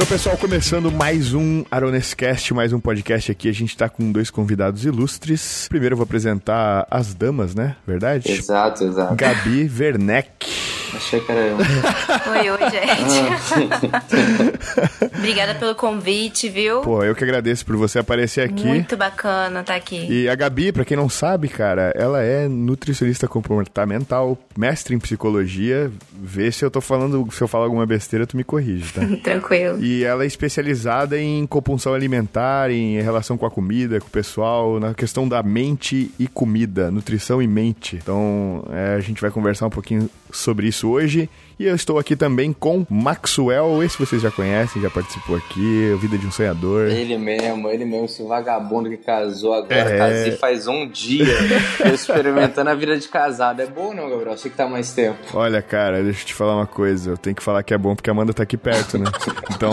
Então, pessoal, começando mais um Aronescast, mais um podcast aqui. A gente tá com dois convidados ilustres. Primeiro eu vou apresentar as damas, né? Verdade? Exato, exato. Gabi Werneck. Achei que era eu. Oi, oi, gente. Obrigada pelo convite, viu? Pô, eu que agradeço por você aparecer aqui. Muito bacana estar aqui. E a Gabi, pra quem não sabe, cara, ela é nutricionista comportamental, mestre em psicologia. Vê se eu tô falando, se eu falar alguma besteira, tu me corrige, tá? Tranquilo. E ela é especializada em compulsão alimentar, em relação com a comida, com o pessoal, na questão da mente e comida, nutrição e mente. Então, é, a gente vai conversar um pouquinho sobre isso hoje. E eu estou aqui também com Maxwell, esse vocês já conhecem, já participou aqui, Vida de um Sonhador. Ele mesmo, ele mesmo, esse vagabundo que casou agora, É. casei faz um dia. Tô experimentando a vida de casado. É bom não, Gabriel? Sei que tá mais tempo. Olha, cara, deixa eu te falar uma coisa. Eu tenho que falar que é bom porque a Amanda tá aqui perto, né? Então.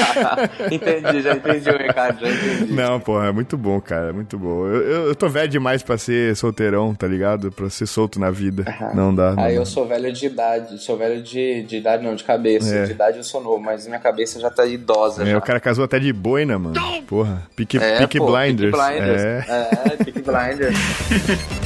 entendi, já entendi o recado, já entendi. Não, porra, é muito bom, cara, é muito bom. Eu, eu, eu tô velho demais pra ser solteirão, tá ligado? Pra ser solto na vida. Não dá. Não Aí dá. eu sou velho de idade, sou velho de, de idade não, de cabeça. É. De idade eu sou novo, mas minha cabeça já tá idosa. É, já. o cara casou até de boina, mano. Porra, Pique, É, Peaky pô, Blinders. Peaky Blinders. É. É, Peaky Blinders.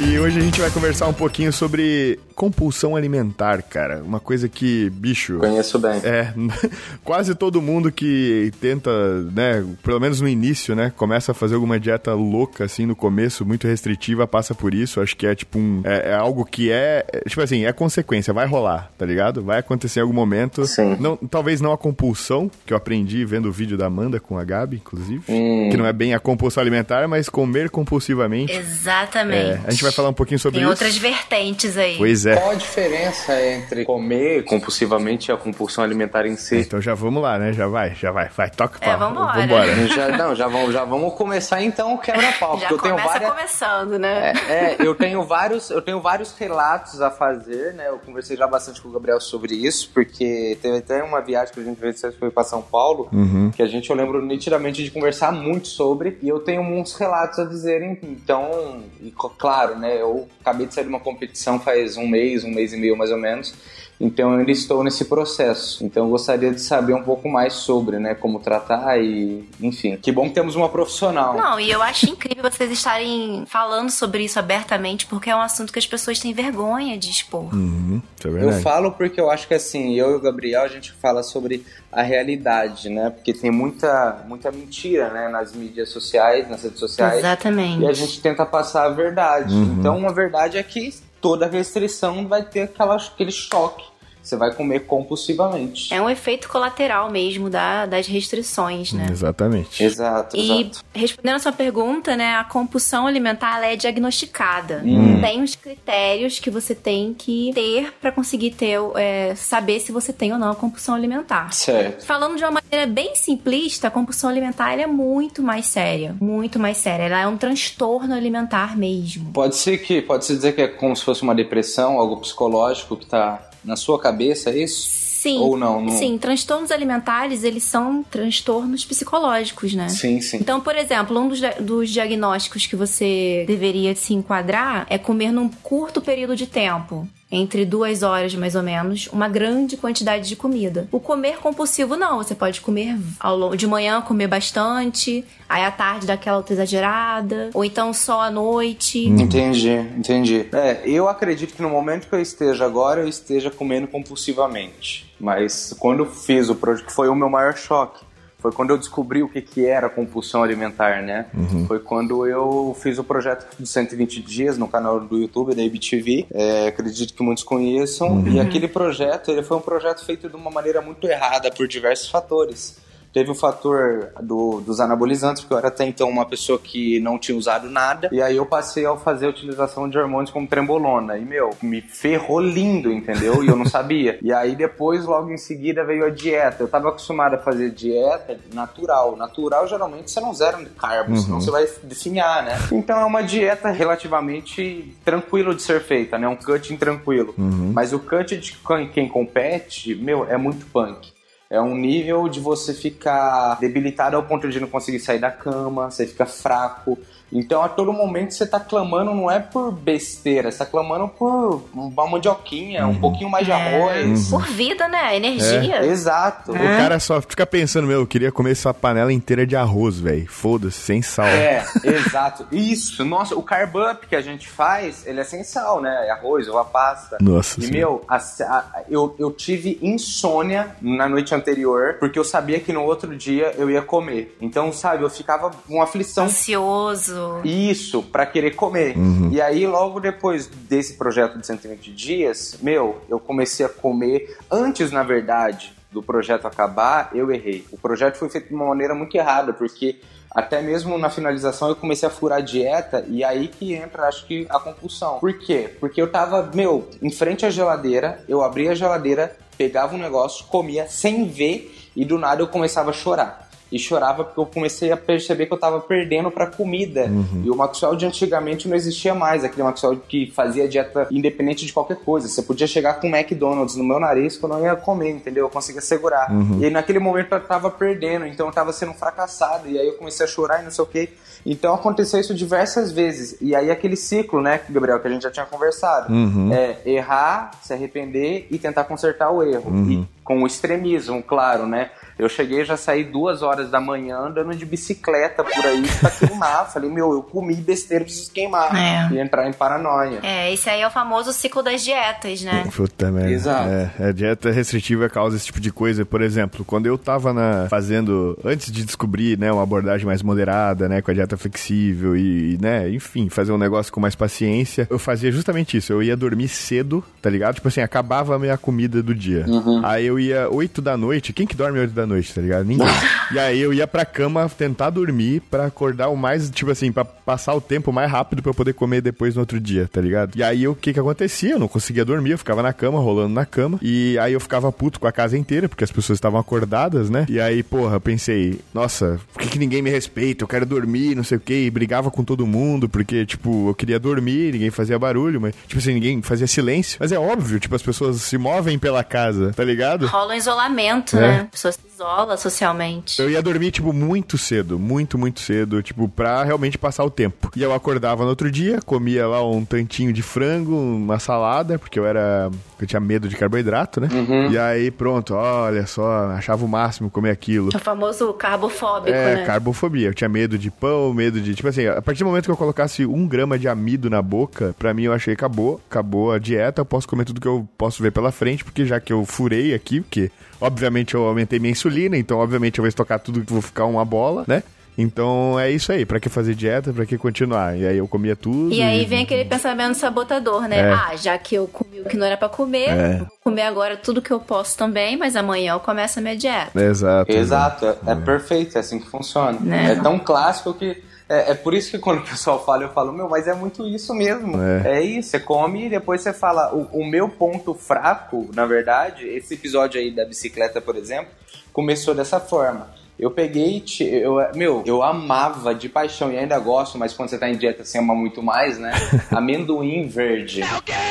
E hoje a gente vai conversar um pouquinho sobre compulsão alimentar, cara. Uma coisa que, bicho. Conheço bem. É, quase todo mundo que tenta, né, pelo menos no início, né, começa a fazer alguma dieta louca, assim, no começo, muito restritiva, passa por isso. Acho que é, tipo, um, é, é algo que é, é, tipo assim, é consequência, vai rolar, tá ligado? Vai acontecer em algum momento. Sim. Não, talvez não a compulsão, que eu aprendi vendo o vídeo da Amanda com a Gabi, inclusive, Hum. que não é bem a compulsão alimentar, mas comer compulsivamente. Exatamente. É, a gente vai falar um pouquinho sobre Tem isso. outras vertentes aí. Pois é. Qual a diferença entre comer compulsivamente e a compulsão alimentar em si? Então já vamos lá, né? Já vai, já vai. Vai, toca É, pau. vambora. Vambora. Já, não, já vamos, já vamos começar então o quebra-pau. Já porque eu tenho começa várias. começando, né? É, é, eu tenho vários, eu tenho vários relatos a fazer, né? Eu conversei já bastante com o Gabriel sobre isso, porque teve até uma viagem que a gente fez, foi para São Paulo, Uhum. que a gente eu lembro nitidamente de conversar muito sobre, e eu tenho uns relatos a dizerem. Então, e, claro, né? Eu acabei de sair de uma competição faz um mês, um mês e meio mais ou menos. Então eu ainda estou nesse processo. Então eu gostaria de saber um pouco mais sobre, né, como tratar e, enfim. Que bom que temos uma profissional. Não, e eu acho incrível vocês estarem falando sobre isso abertamente, porque é um assunto que as pessoas têm vergonha de expor. Uhum, isso é Eu falo porque eu acho que assim, eu e o Gabriel, a gente fala sobre a realidade, né? Porque tem muita, muita mentira, né? Nas mídias sociais, nas redes sociais. Exatamente. E a gente tenta passar a verdade. Uhum. Então, uma verdade é que toda restrição vai ter aquela, aquele choque. Você vai comer compulsivamente. É um efeito colateral mesmo da, das restrições, né? Exatamente. Exato, E exato. respondendo a sua pergunta, né, a compulsão alimentar ela é diagnosticada. Hum. Tem os critérios que você tem que ter pra conseguir ter, é, saber se você tem ou não a compulsão alimentar. Certo. Falando de uma maneira bem simplista, a compulsão alimentar ela é muito mais séria, muito mais séria. Ela é um transtorno alimentar mesmo. Pode ser que, pode se dizer que é como se fosse uma depressão, algo psicológico que tá na sua cabeça, é isso? Sim. Ou não, não? Sim, transtornos alimentares, eles são transtornos psicológicos, né? Sim, sim. Então, por exemplo, um dos, dos diagnósticos que você deveria se enquadrar é comer num curto período de tempo. Entre duas horas, mais ou menos, uma grande quantidade de comida. O comer compulsivo, não. Você pode comer ao longo de manhã, comer bastante, aí à tarde dar aquela outra exagerada, ou então só à noite. Entendi, entendi. É, eu acredito que no momento que eu esteja agora, eu esteja comendo compulsivamente. Mas quando eu fiz o projeto, que foi o meu maior choque, foi quando eu descobri o que, que era compulsão alimentar, né? Foi quando eu fiz o projeto dos 120 dias no canal do YouTube da IBTV. É, acredito que muitos conheçam. E aquele projeto, ele foi um projeto feito de uma maneira muito errada por diversos fatores. Teve o fator do- dos anabolizantes, porque eu era até então uma pessoa que não tinha usado nada. E aí eu passei a fazer a utilização de hormônios como trembolona. E, meu, me ferrou lindo, entendeu? E eu não sabia. E aí depois, logo em seguida, veio a dieta. Eu tava acostumado a fazer dieta natural. Natural, geralmente, você não zera carbo, senão você vai definhar, né? Então é uma dieta relativamente tranquilo de ser feita, né? Um cutting tranquilo. Mas o cut de quem compete, meu, é muito punk. É um nível de você ficar debilitado ao ponto de não conseguir sair da cama, você fica fraco. Então, a todo momento você tá clamando, não é por besteira, você tá clamando por uma mandioquinha, Uhum. um pouquinho mais de É, arroz. Por vida, né? Energia. Exato. O cara só fica pensando, meu, eu queria comer essa panela inteira de arroz, velho. Foda-se, sem sal. É, exato. Isso, nossa, o carb up que a gente faz, ele é sem sal, né? É arroz, uva pasta. Nossa E, senhora. meu, a- a- eu, eu tive insônia na noite anterior, porque eu sabia que no outro dia eu ia comer. Então, sabe, eu ficava com aflição Ansioso. Isso, pra querer comer. E aí, logo depois desse projeto de 120 dias, meu, eu comecei a comer. Antes, na verdade, do projeto acabar, eu errei. O projeto foi feito de uma maneira muito errada, porque até mesmo na finalização eu comecei a furar a dieta e aí que entra, acho que, a compulsão. Por quê? Porque eu tava, meu, em frente à geladeira, eu abria a geladeira, pegava um negócio, comia sem ver e do nada eu começava a chorar e chorava porque eu comecei a perceber que eu tava perdendo pra comida. E o Maxwell de antigamente não existia mais, aquele Maxwell que fazia dieta independente de qualquer coisa. Você podia chegar com McDonald's no meu nariz que eu não ia comer, entendeu? Eu conseguia segurar. E aí, naquele momento eu tava perdendo, então eu tava sendo um fracassado. E aí eu comecei a chorar e não sei o quê. Então aconteceu isso diversas vezes. E aí aquele ciclo, né, Gabriel, que a gente já tinha conversado. É errar, se arrepender e tentar consertar o erro. E com o extremismo, claro, né? Eu cheguei já saí duas horas da manhã andando de bicicleta por aí pra queimar. Falei, meu, eu comi besteira, preciso queimar. É. E entrar em paranoia. É, esse aí é o famoso ciclo das dietas, né? Puta merda. Exato. É, a dieta restritiva causa esse tipo de coisa. Por exemplo, quando eu tava na, fazendo, antes de descobrir, né, uma abordagem mais moderada, né, com a dieta flexível e, né, enfim, fazer um negócio com mais paciência, eu fazia justamente isso. Eu ia dormir cedo, tá ligado? Tipo assim, acabava a minha comida do dia. Aí eu ia 8 da noite. Quem que dorme 8 da noite, tá ligado? Ninguém. e aí eu ia pra cama tentar dormir pra acordar o mais, tipo assim, pra passar o tempo mais rápido pra eu poder comer depois no outro dia, tá ligado? E aí o que que acontecia? Eu não conseguia dormir, eu ficava na cama, rolando na cama. E aí eu ficava puto com a casa inteira, porque as pessoas estavam acordadas, né? E aí, porra, eu pensei, nossa, por que, que ninguém me respeita? Eu quero dormir, não sei o quê. E brigava com todo mundo, porque, tipo, eu queria dormir, ninguém fazia barulho, mas, tipo assim, ninguém fazia silêncio. Mas é óbvio, tipo, as pessoas se movem pela casa, tá ligado? Rola um isolamento, É. né? A pessoa se isola socialmente. Eu ia dormir, tipo, muito cedo, muito, muito cedo, tipo, pra realmente passar o tempo. E eu acordava no outro dia, comia lá um tantinho de frango, uma salada, porque eu era. Eu tinha medo de carboidrato, né? E aí, pronto, olha só, achava o máximo comer aquilo. É o famoso carbofóbico, É, né? carbofobia. Eu tinha medo de pão, medo de. Tipo assim, a partir do momento que eu colocasse um grama de amido na boca, pra mim eu achei que acabou. Acabou a dieta, eu posso comer tudo que eu posso ver pela frente, porque já que eu furei aqui, porque obviamente eu aumentei minha insulina, então obviamente eu vou estocar tudo que vou ficar uma bola, né? Então é isso aí, pra que fazer dieta, pra que continuar? E aí eu comia tudo. E aí vem aquele pensamento sabotador, né? É. Ah, já que eu comi o que não era pra comer, É. eu vou comer agora tudo que eu posso também, mas amanhã eu começo a minha dieta. Exato. Exato, é, é perfeito, é assim que funciona. Né? É tão clássico que. É, é por isso que quando o pessoal fala, eu falo, meu, mas é muito isso mesmo. É. É, isso, você come e depois você fala. O, o meu ponto fraco, na verdade, esse episódio aí da bicicleta, por exemplo, começou dessa forma. Eu peguei, eu, meu, eu amava de paixão e ainda gosto, mas quando você tá em dieta você ama muito mais, né? Amendoim verde.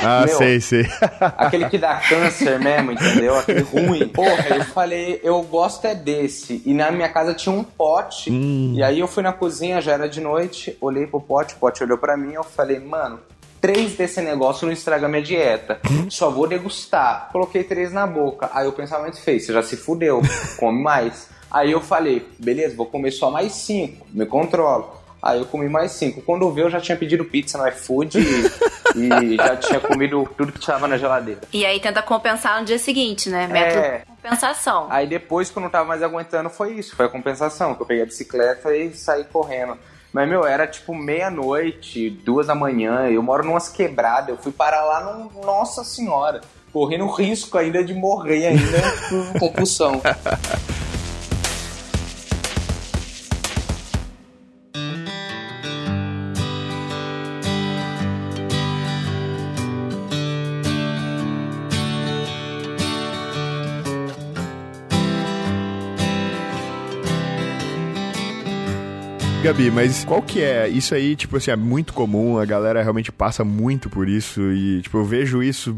Ah, Meu, sei, sei. Aquele que dá câncer mesmo, entendeu? Aquele ruim. Porra, eu falei, eu gosto é desse. E na minha casa tinha um pote. Hum. E aí eu fui na cozinha, já era de noite, olhei pro pote, o pote olhou pra mim, eu falei, mano, três desse negócio não estraga minha dieta. Só vou degustar. Coloquei três na boca. Aí o pensamento fez, você já se fudeu, come mais. Aí eu falei, beleza, vou comer só mais cinco, me controlo. Aí eu comi mais cinco. Quando eu vi, eu já tinha pedido pizza no iFood e, e já tinha comido tudo que tinha na geladeira. E aí tenta compensar no dia seguinte, né? Método É. de compensação. Aí depois, quando eu não tava mais aguentando, foi isso. Foi a compensação, que eu peguei a bicicleta e saí correndo. Mas, meu, era tipo meia-noite, duas da manhã. Eu moro numas quebradas. Eu fui parar lá no... Nossa Senhora. Correndo risco ainda de morrer ainda por compulsão. Gabi, mas qual que é? Isso aí, tipo assim, é muito comum, a galera realmente passa muito por isso e, tipo, eu vejo isso,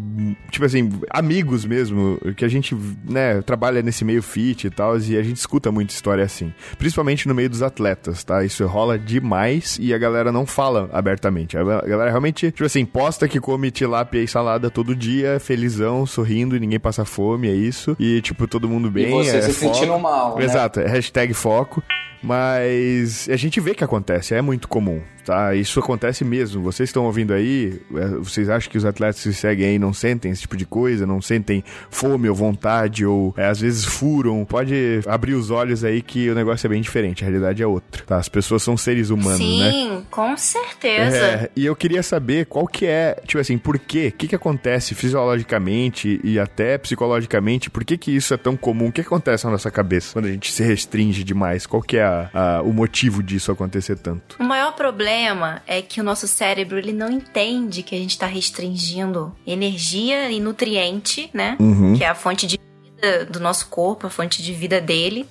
tipo assim, amigos mesmo, que a gente, né, trabalha nesse meio fit e tal, e a gente escuta muita história assim. Principalmente no meio dos atletas, tá? Isso rola demais e a galera não fala abertamente. A galera realmente, tipo assim, posta que come tilápia e salada todo dia, felizão, sorrindo e ninguém passa fome, é isso. E, tipo, todo mundo bem. E você é se foco. sentindo mal, né? Exato, é hashtag foco. Mas a gente vê que acontece, é muito comum, tá? Isso acontece mesmo. Vocês estão ouvindo aí, é, vocês acham que os atletas que seguem aí não sentem esse tipo de coisa, não sentem fome ou vontade, ou é, às vezes furam? Pode abrir os olhos aí que o negócio é bem diferente, a realidade é outra, tá? As pessoas são seres humanos, Sim, né? Sim, com certeza. É, e eu queria saber qual que é, tipo assim, por quê? O que que acontece fisiologicamente e até psicologicamente? Por que que isso é tão comum? O que acontece na nossa cabeça quando a gente se restringe demais? Qual que é a a, o motivo disso acontecer tanto? O maior problema é que o nosso cérebro ele não entende que a gente está restringindo energia e nutriente, né? Uhum. Que é a fonte de vida do nosso corpo, a fonte de vida dele.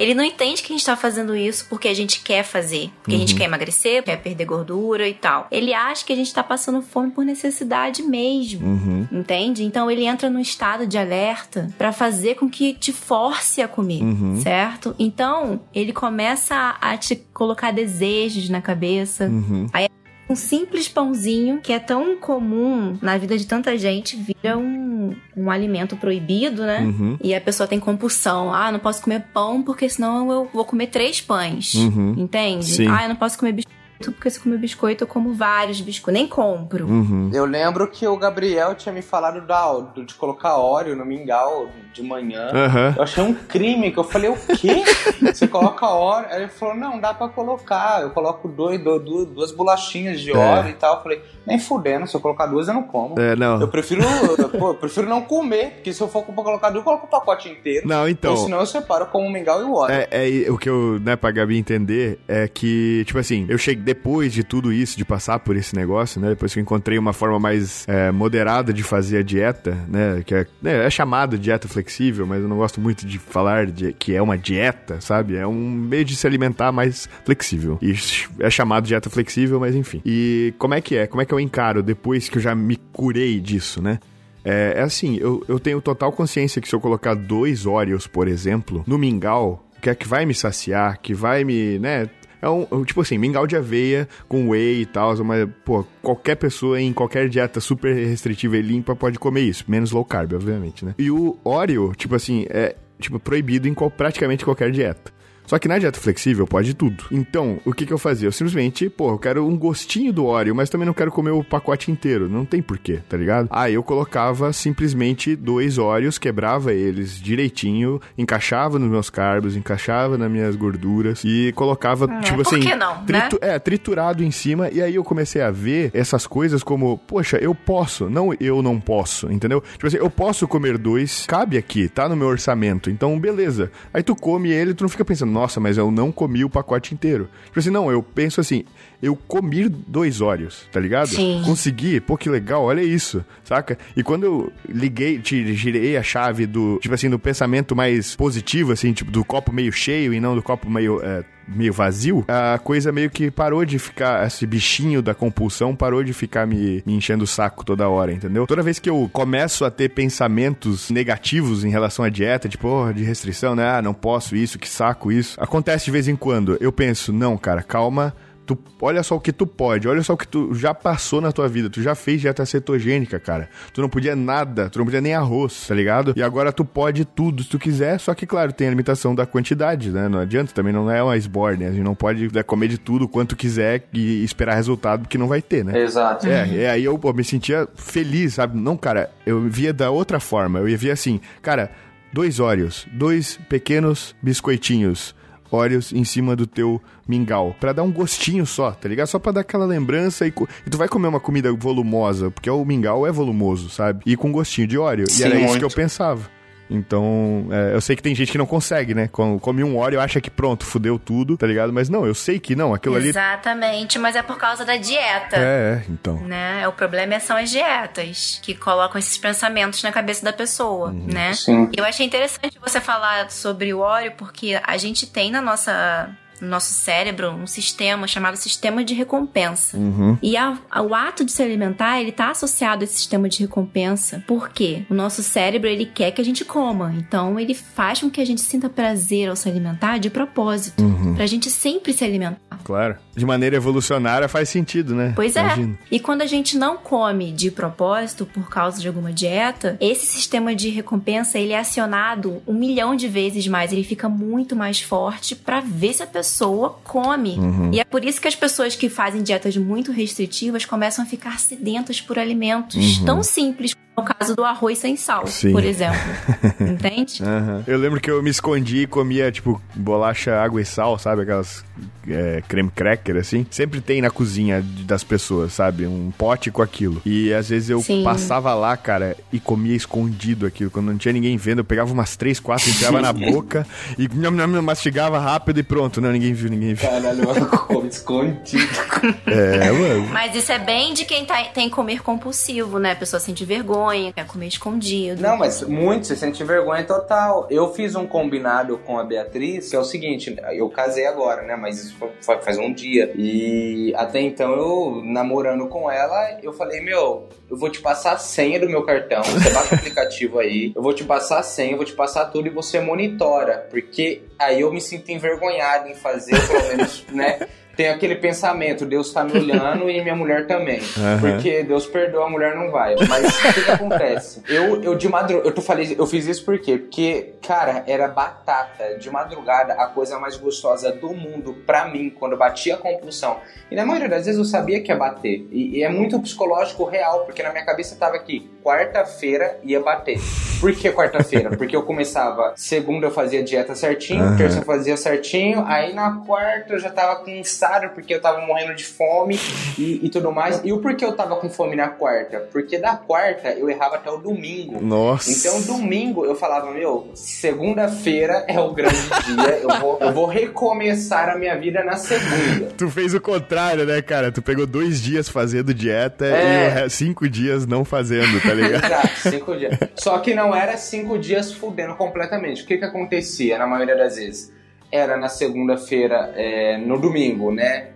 Ele não entende que a gente tá fazendo isso porque a gente quer fazer. Porque uhum. a gente uhum. quer emagrecer, quer perder gordura e tal. Ele acha que a gente tá passando fome por necessidade mesmo. Uhum. Entende? Então ele entra num estado de alerta para fazer com que te force a comer, uhum. certo? Então ele começa a te colocar desejos na cabeça. Uhum. Aí um simples pãozinho, que é tão comum na vida de tanta gente, vira um, um alimento proibido, né? Uhum. E a pessoa tem compulsão. Ah, não posso comer pão porque senão eu vou comer três pães. Uhum. Entende? Sim. Ah, eu não posso comer biscoito porque se comer biscoito, eu como vários biscoitos, nem compro. Uhum. Eu lembro que o Gabriel tinha me falado da, de colocar óleo no mingau de manhã. Uhum. Eu achei um crime, que eu falei, o quê? Você coloca óleo? Aí ele falou, não, dá pra colocar. Eu coloco dois, dois, duas bolachinhas de é. óleo é. e tal. Eu falei, nem fudendo, se eu colocar duas eu não como. É, não. Eu prefiro, pô, eu prefiro não comer, porque se eu for colocar duas, eu coloco o pacote inteiro. Não, então. Ou senão eu separo com o mingau e o óleo. É, é, o que eu, né, pra Gabi entender é que, tipo assim, eu cheguei depois de tudo isso, de passar por esse negócio, né? Depois que eu encontrei uma forma mais é, moderada de fazer a dieta, né? Que é, né, é chamado dieta flexível, mas eu não gosto muito de falar de, que é uma dieta, sabe? É um meio de se alimentar mais flexível. E é chamado dieta flexível, mas enfim. E como é que é? Como é que eu encaro depois que eu já me curei disso, né? É, é assim, eu, eu tenho total consciência que se eu colocar dois Oreos, por exemplo, no mingau, que é que vai me saciar, que vai me, né, é um, tipo assim, mingau de aveia com whey e tal, mas, pô, qualquer pessoa em qualquer dieta super restritiva e limpa pode comer isso, menos low carb, obviamente, né? E o Oreo, tipo assim, é tipo proibido em qual, praticamente qualquer dieta. Só que na dieta flexível pode tudo. Então, o que que eu fazia? Eu simplesmente, pô, eu quero um gostinho do Oreo, mas também não quero comer o pacote inteiro. Não tem porquê, tá ligado? Aí eu colocava simplesmente dois Oreos, quebrava eles direitinho, encaixava nos meus carbos, encaixava nas minhas gorduras e colocava, é, tipo assim, não, tritu né? é, triturado em cima. E aí eu comecei a ver essas coisas como, poxa, eu posso, não eu não posso, entendeu? Tipo assim, eu posso comer dois, cabe aqui, tá no meu orçamento. Então, beleza. Aí tu come ele, tu não fica pensando, nossa, mas eu não comi o pacote inteiro. Tipo assim, não, eu penso assim, eu comi dois Oreos, tá ligado? Sim. Consegui, pô, que legal, olha isso, saca? E quando eu liguei, girei a chave do, tipo assim, do pensamento mais positivo, assim, tipo, do copo meio cheio e não do copo meio. É, meio vazio, a coisa meio que parou de ficar, esse bichinho da compulsão parou de ficar me, me enchendo o saco toda hora, entendeu? Toda vez que eu começo a ter pensamentos negativos em relação à dieta, tipo, oh, de restrição, né? Ah, não posso isso, que saco isso. Acontece de vez em quando. Eu penso, não, cara, calma Tu, olha só o que tu pode, olha só o que tu já passou na tua vida. Tu já fez dieta cetogênica, cara. Tu não podia nada, tu não podia nem arroz, tá ligado? E agora tu pode tudo se tu quiser, só que, claro, tem a limitação da quantidade, né? Não adianta, também não é uma esborne. A gente não pode né, comer de tudo quanto quiser e esperar resultado, porque não vai ter, né? Exato. É, e aí eu pô, me sentia feliz, sabe? Não, cara, eu via da outra forma. Eu via assim, cara, dois óleos, dois pequenos biscoitinhos Oreos em cima do teu mingau. para dar um gostinho só, tá ligado? Só pra dar aquela lembrança e, e, tu vai comer uma comida volumosa, porque o mingau é volumoso, sabe? E com gostinho de Oreo. Sim, e era muito. isso que eu pensava. Então, é, eu sei que tem gente que não consegue, né? Come um óleo, acha que pronto, fudeu tudo, tá ligado? Mas não, eu sei que não, aquilo Exatamente, ali. Exatamente, mas é por causa da dieta. É, então. Né? O problema são as dietas que colocam esses pensamentos na cabeça da pessoa, uhum. né? Sim. Eu achei interessante você falar sobre o óleo, porque a gente tem na nossa no nosso cérebro um sistema chamado sistema de recompensa. Uhum. E a, a, o ato de se alimentar, ele tá associado a esse sistema de recompensa. Por quê? O nosso cérebro, ele quer que a gente coma. Então, ele faz com que a gente sinta prazer ao se alimentar de propósito. Uhum. Pra gente sempre se alimentar. Claro. De maneira evolucionária faz sentido, né? Pois é. E quando a gente não come de propósito por causa de alguma dieta, esse sistema de recompensa ele é acionado um milhão de vezes mais. Ele fica muito mais forte para ver se a pessoa come. Uhum. E é por isso que as pessoas que fazem dietas muito restritivas começam a ficar sedentas por alimentos Uhum. tão simples o caso do arroz sem sal, Sim. por exemplo. Entende? Aham. Eu lembro que eu me escondi e comia, tipo, bolacha, água e sal, sabe? Aquelas é, creme cracker, assim. Sempre tem na cozinha das pessoas, sabe? Um pote com aquilo. E às vezes eu Sim. passava lá, cara, e comia escondido aquilo. Quando não tinha ninguém vendo, eu pegava umas três, quatro, enfiava na boca e nham, nham, nham, mastigava rápido e pronto. Não, ninguém viu, ninguém viu. Caralho, eu como escondido. É, mano. Mas isso é bem de quem tá- tem comer compulsivo, né? A pessoa sente vergonha, quer comer escondido. Não, mas muito, você sente vergonha total. Eu fiz um combinado com a Beatriz, que é o seguinte, eu casei agora, né? Mas isso foi- faz um dia. E até então eu, namorando com ela, eu falei, meu, eu vou te passar a senha do meu cartão. Você baixa o aplicativo aí, eu vou te passar a senha, eu vou te passar tudo e você monitora. Porque aí eu me sinto envergonhado em fazer, pelo menos, né? Tem aquele pensamento, Deus tá me olhando e minha mulher também. Aham. Porque Deus perdoa, a mulher não vai. Mas o que, que acontece? Eu, eu de madrugada, eu, falei, eu fiz isso por quê? Porque, cara, era batata. De madrugada, a coisa mais gostosa do mundo pra mim, quando batia a compulsão. E na maioria das vezes eu sabia que ia bater. E, e é muito psicológico real, porque na minha cabeça tava aqui, quarta-feira ia bater. Por que quarta-feira? Porque eu começava, segunda eu fazia dieta certinho, Aham. terça eu fazia certinho, aí na quarta eu já tava cansado porque eu tava morrendo de fome e, e tudo mais. E o porquê eu tava com fome na quarta? Porque da quarta eu errava até o domingo. Nossa. Então, domingo eu falava, meu, segunda-feira é o grande dia, eu vou, eu vou recomeçar a minha vida na segunda. Tu fez o contrário, né, cara? Tu pegou dois dias fazendo dieta É. e cinco dias não fazendo, tá ligado? Exato, cinco dias. Só que não era cinco dias fudendo completamente. O que que acontecia na maioria das vezes? Era na segunda-feira, é, no domingo, né?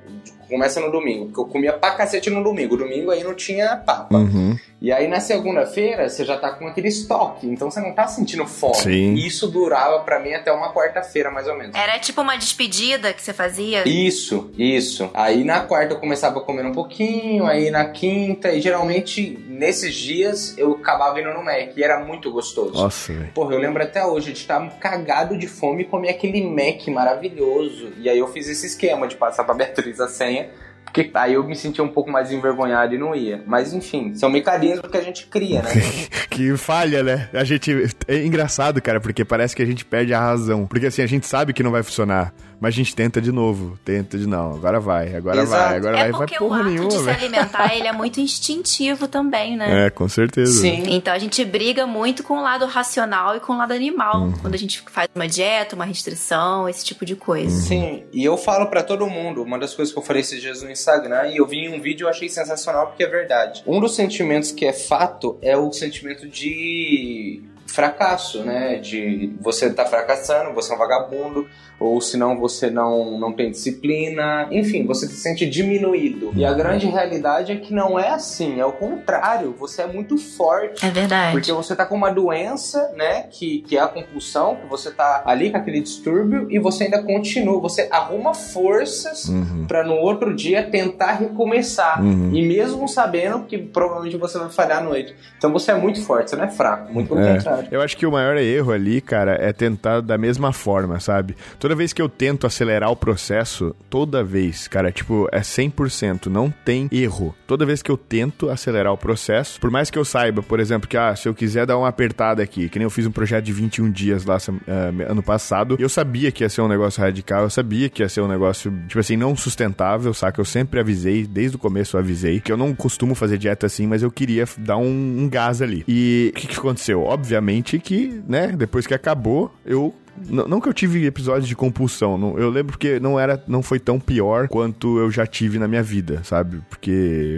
Começa no domingo, porque eu comia pra cacete no domingo. Domingo aí não tinha papa. Uhum. E aí na segunda-feira você já tá com aquele estoque, então você não tá sentindo fome. Sim. E isso durava pra mim até uma quarta-feira, mais ou menos. Era tipo uma despedida que você fazia? Isso, isso. Aí na quarta eu começava a comer um pouquinho, aí na quinta, e geralmente nesses dias eu acabava indo no Mac, e era muito gostoso. Nossa, velho. Porra, eu lembro até hoje de estar cagado de fome e comer aquele Mac maravilhoso. E aí eu fiz esse esquema de passar pra Beatriz a senha, porque aí eu me sentia um pouco mais envergonhado e não ia. Mas enfim, são mecanismos que a gente cria, né? Que falha, né? A gente. É engraçado, cara, porque parece que a gente perde a razão. Porque assim, a gente sabe que não vai funcionar. Mas a gente tenta de novo. Tenta de não. Agora vai, agora Exato. vai, agora É vai. Vai porque o porra ato nenhuma, de se alimentar, ele é muito instintivo também, né? É, com certeza. Sim. Então a gente briga muito com o lado racional e com o lado animal. Uhum. Quando a gente faz uma dieta, uma restrição, esse tipo de coisa. Sim, e eu falo pra todo mundo, uma das coisas que eu falei esses dias no Instagram, e eu vi em um vídeo e eu achei sensacional porque é verdade. Um dos sentimentos que é fato é o sentimento de fracasso, né? De você tá fracassando, você é um vagabundo, ou senão você não, não tem disciplina, enfim, você se sente diminuído. E a grande realidade é que não é assim, é o contrário, você é muito forte. É verdade. Porque você tá com uma doença, né, que, que é a compulsão, que você tá ali com aquele distúrbio e você ainda continua, você arruma forças Uhum. pra no outro dia tentar recomeçar. Uhum. E mesmo sabendo que provavelmente você vai falhar à noite. Então você é muito forte, você não é fraco, muito pelo É. contrário. Eu acho que o maior erro ali, cara, é tentar da mesma forma, sabe? Toda vez que eu tento acelerar o processo, toda vez, cara, tipo, é 100%, não tem erro. Toda vez que eu tento acelerar o processo, por mais que eu saiba, por exemplo, que ah, se eu quiser dar uma apertada aqui, que nem eu fiz um projeto de 21 dias lá ah, ano passado, eu sabia que ia ser um negócio radical, eu sabia que ia ser um negócio, tipo assim, não sustentável, saca? Eu sempre avisei, desde o começo eu avisei, que eu não costumo fazer dieta assim, mas eu queria dar um, um gás ali. E o que, que aconteceu? Obviamente que, né, depois que acabou, eu não, que eu tive episódios de compulsão, não- eu lembro que não era, não foi tão pior quanto eu já tive na minha vida, sabe? Porque